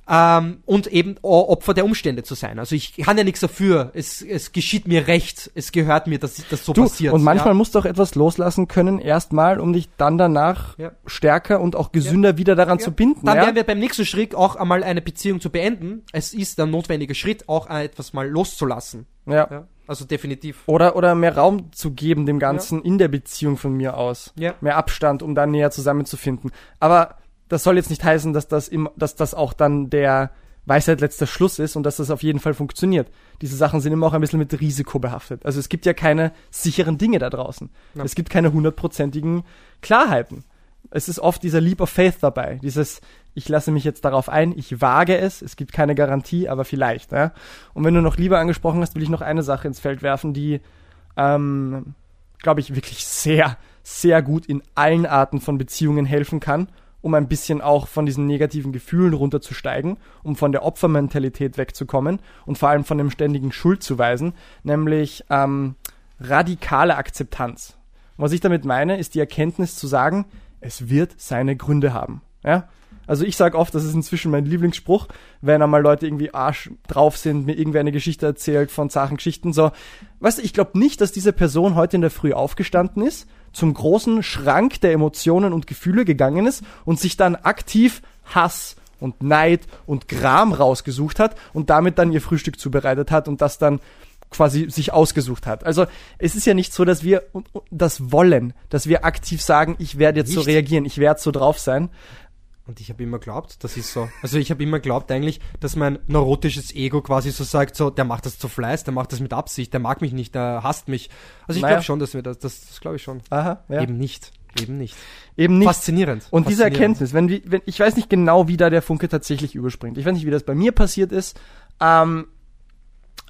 A: Ähm, und eben Opfer der Umstände zu sein. Also ich kann ja nichts dafür. Es, es geschieht mir recht. Es gehört mir, dass das so
B: Du,
A: passiert.
B: und manchmal
A: ja.
B: musst du auch etwas loslassen können, erstmal, um dich dann danach
A: Ja.
B: stärker und auch gesünder wieder daran zu binden.
A: Dann wären wir beim nächsten Schritt auch einmal eine Beziehung zu beenden. Es ist der notwendige Schritt, auch etwas mal loszulassen.
B: ja.
A: Ja. Also definitiv.
B: Oder, oder mehr Raum zu geben dem Ganzen in der Beziehung von mir aus.
A: Ja.
B: Mehr Abstand, um dann näher zusammenzufinden. Aber das soll jetzt nicht heißen, dass das, im, dass das auch dann der Weisheit letzter Schluss ist und dass das auf jeden Fall funktioniert. Diese Sachen sind immer auch ein bisschen mit Risiko behaftet. Also es gibt ja keine sicheren Dinge da draußen.
A: Ja.
B: Es gibt keine hundertprozentigen Klarheiten. Es ist oft dieser Leap of Faith dabei. Dieses, ich lasse mich jetzt darauf ein, ich wage es, es gibt keine Garantie, aber vielleicht. Ja? Und wenn du noch Liebe angesprochen hast, will ich noch eine Sache ins Feld werfen, die, ähm, glaube ich, wirklich sehr, sehr gut in allen Arten von Beziehungen helfen kann, um ein bisschen auch von diesen negativen Gefühlen runterzusteigen, um von der Opfermentalität wegzukommen und vor allem von dem ständigen Schuldzuweisen, nämlich ähm, radikale Akzeptanz. Was ich damit meine, ist die Erkenntnis zu sagen, es wird seine Gründe haben. Ja? Also ich sage oft, das ist inzwischen mein Lieblingsspruch, wenn einmal Leute irgendwie Arsch drauf sind, mir irgendwer eine Geschichte erzählt von Sachen, Geschichten, so, weißt du, ich glaube nicht, dass diese Person heute in der Früh aufgestanden ist, zum großen Schrank der Emotionen und Gefühle gegangen ist und sich dann aktiv Hass und Neid und Gram rausgesucht hat und damit dann ihr Frühstück zubereitet hat und das dann quasi sich ausgesucht hat. Also es ist ja nicht so, dass wir das wollen, dass wir aktiv sagen, ich werde jetzt so
A: Nicht.
B: reagieren, ich werde so drauf sein.
A: Und ich habe immer glaubt, das ist so. Also ich habe immer glaubt eigentlich, dass mein neurotisches Ego quasi so sagt, so, der macht das zu Fleiß, der macht das mit Absicht, der mag mich nicht, der hasst mich. Also ich
B: Naja.
A: glaube schon, dass wir das, das, das glaube ich schon.
B: Aha, ja.
A: Eben nicht. Eben nicht.
B: Eben nicht.
A: Faszinierend.
B: Und diese
A: Faszinierend.
B: Erkenntnis, wenn, wenn ich weiß nicht genau, wie da der Funke tatsächlich überspringt. Ich weiß nicht, wie das bei mir passiert ist. Ähm,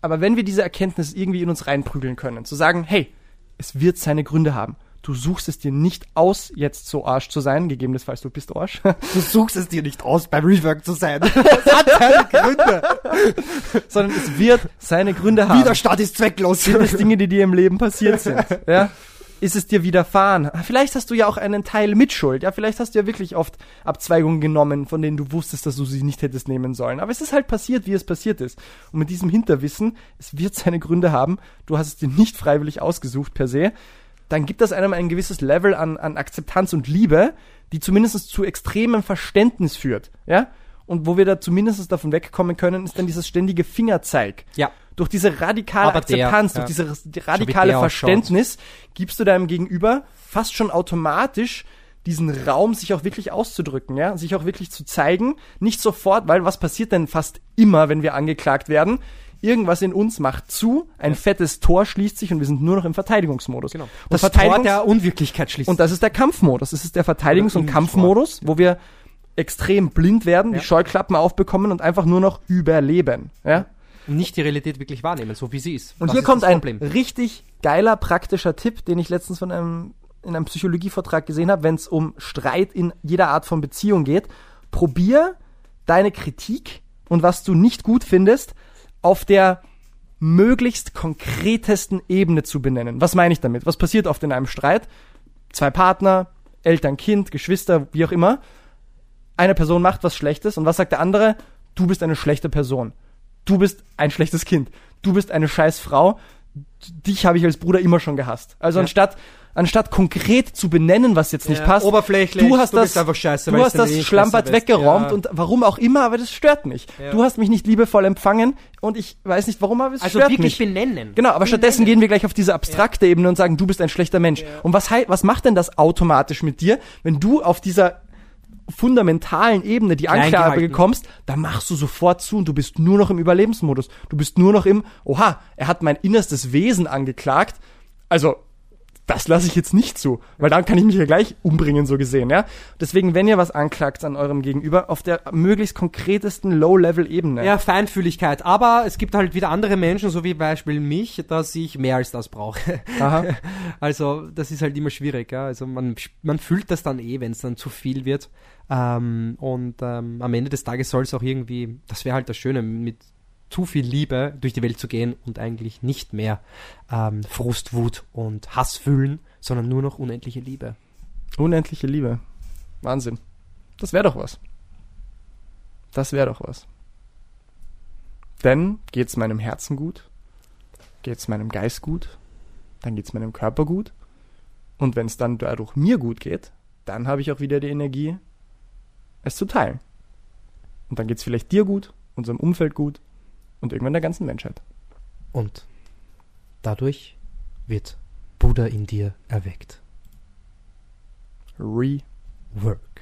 B: aber wenn wir diese Erkenntnis irgendwie in uns reinprügeln können, zu sagen, hey, es wird seine Gründe haben. Du suchst es dir nicht aus, jetzt so Arsch zu sein, gegebenenfalls du bist Arsch. (laughs)
A: Du suchst es dir nicht aus, beim Rework zu sein. (laughs) Das hat seine Gründe. (laughs)
B: sondern es wird seine Gründe haben.
A: Widerstand ist zwecklos.
B: Sind es Dinge, die dir im Leben passiert sind? Ja? Ist es dir widerfahren? Vielleicht hast du ja auch einen Teil Mitschuld. Ja, vielleicht hast du ja wirklich oft Abzweigungen genommen, von denen du wusstest, dass du sie nicht hättest nehmen sollen. Aber es ist halt passiert, wie es passiert ist. Und mit diesem Hinterwissen, es wird seine Gründe haben. Du hast es dir nicht freiwillig ausgesucht per se. Dann gibt das einem ein gewisses Level an, an Akzeptanz und Liebe, die zumindest zu extremem Verständnis führt. Ja? Und wo wir da zumindest davon wegkommen können, ist dann dieses ständige Fingerzeig
A: Ja.
B: durch diese radikale
A: Aber der,
B: Akzeptanz,
A: ja.
B: durch dieses
A: wie
B: radikale
A: der.
B: Verständnis, gibst du deinem Gegenüber fast schon automatisch diesen Raum, sich auch wirklich auszudrücken, ja, sich auch wirklich zu zeigen, nicht sofort, weil was passiert denn fast immer, wenn wir angeklagt werden? Irgendwas in uns macht zu, ein fettes Tor schließt sich und wir sind nur noch im Verteidigungsmodus.
A: Genau.
B: Und,
A: Das Tor
B: Verteidigungs
A: der Unwirklichkeit schließt.
B: und das ist der Kampfmodus. Das ist der Verteidigungs- und Kampfmodus, wo wir extrem blind werden,
A: Ja.
B: die Scheuklappen aufbekommen und einfach nur noch überleben, ja?
A: nicht die Realität wirklich wahrnehmen, so wie sie ist.
B: Und
A: Das
B: hier
A: ist
B: kommt ein richtig geiler praktischer Tipp, den ich letztens von einem in einem Psychologievortrag gesehen habe, wenn es um Streit in jeder Art von Beziehung geht. Probier deine Kritik und was du nicht gut findest auf der möglichst konkretesten Ebene zu benennen. Was meine ich damit? Was passiert oft in einem Streit? Zwei Partner, Eltern, Kind, Geschwister, wie auch immer. Eine Person macht was Schlechtes und was sagt der andere? Du bist eine schlechte Person. Du bist ein schlechtes Kind. Du bist eine scheiß Frau. Dich habe ich als Bruder immer schon gehasst. Also
A: Ja.
B: anstatt anstatt konkret zu benennen, was jetzt nicht
A: Ja,
B: passt,
A: oberflächlich,
B: du hast
A: du
B: das,
A: einfach scheiße,
B: du hast das
A: eh
B: Schlammbad weggeräumt
A: Ja.
B: und warum auch immer, aber das stört mich.
A: Ja.
B: Du hast mich nicht liebevoll empfangen und ich weiß nicht warum, aber es
A: Also
B: stört
A: wirklich
B: mich.
A: benennen.
B: Genau, aber stattdessen gehen wir gleich auf diese abstrakte Ebene und sagen, du bist ein schlechter Mensch. Und was, was macht denn das automatisch mit dir, wenn du auf dieser fundamentalen Ebene die Anklage
A: gehalten.
B: bekommst, da machst du sofort zu und du bist nur noch im Überlebensmodus. Du bist nur noch im, oha, er hat mein innerstes Wesen angeklagt. Also, das lasse ich jetzt nicht zu, weil dann kann ich mich ja gleich umbringen, so gesehen, ja. Deswegen, wenn ihr was anklagt an eurem Gegenüber, auf der möglichst konkretesten Low-Level-Ebene.
A: Ja, Feinfühligkeit. Aber es gibt halt wieder andere Menschen, so wie Beispiel mich, dass ich mehr als das brauche.
B: Aha. (laughs)
A: Also das ist halt immer schwierig. Ja? Also man, man fühlt das dann eh, wenn es dann zu viel wird. Ähm, und ähm, am Ende des Tages soll es auch irgendwie, das wäre halt das Schöne, mit zu viel Liebe durch die Welt zu gehen und eigentlich nicht mehr ähm, Frust, Wut und Hass fühlen, sondern nur noch unendliche Liebe.
B: Unendliche Liebe. Wahnsinn. Das wäre doch was. Das wäre doch was. Denn geht's meinem Herzen gut, geht's meinem Geist gut, dann geht's meinem Körper gut. Und wenn es dann dadurch mir gut geht, dann habe ich auch wieder die Energie, es zu teilen. Und dann geht's vielleicht dir gut, unserem Umfeld gut und irgendwann der ganzen Menschheit.
A: Und dadurch wird Buddha in dir erweckt.
B: Rework.
A: Work.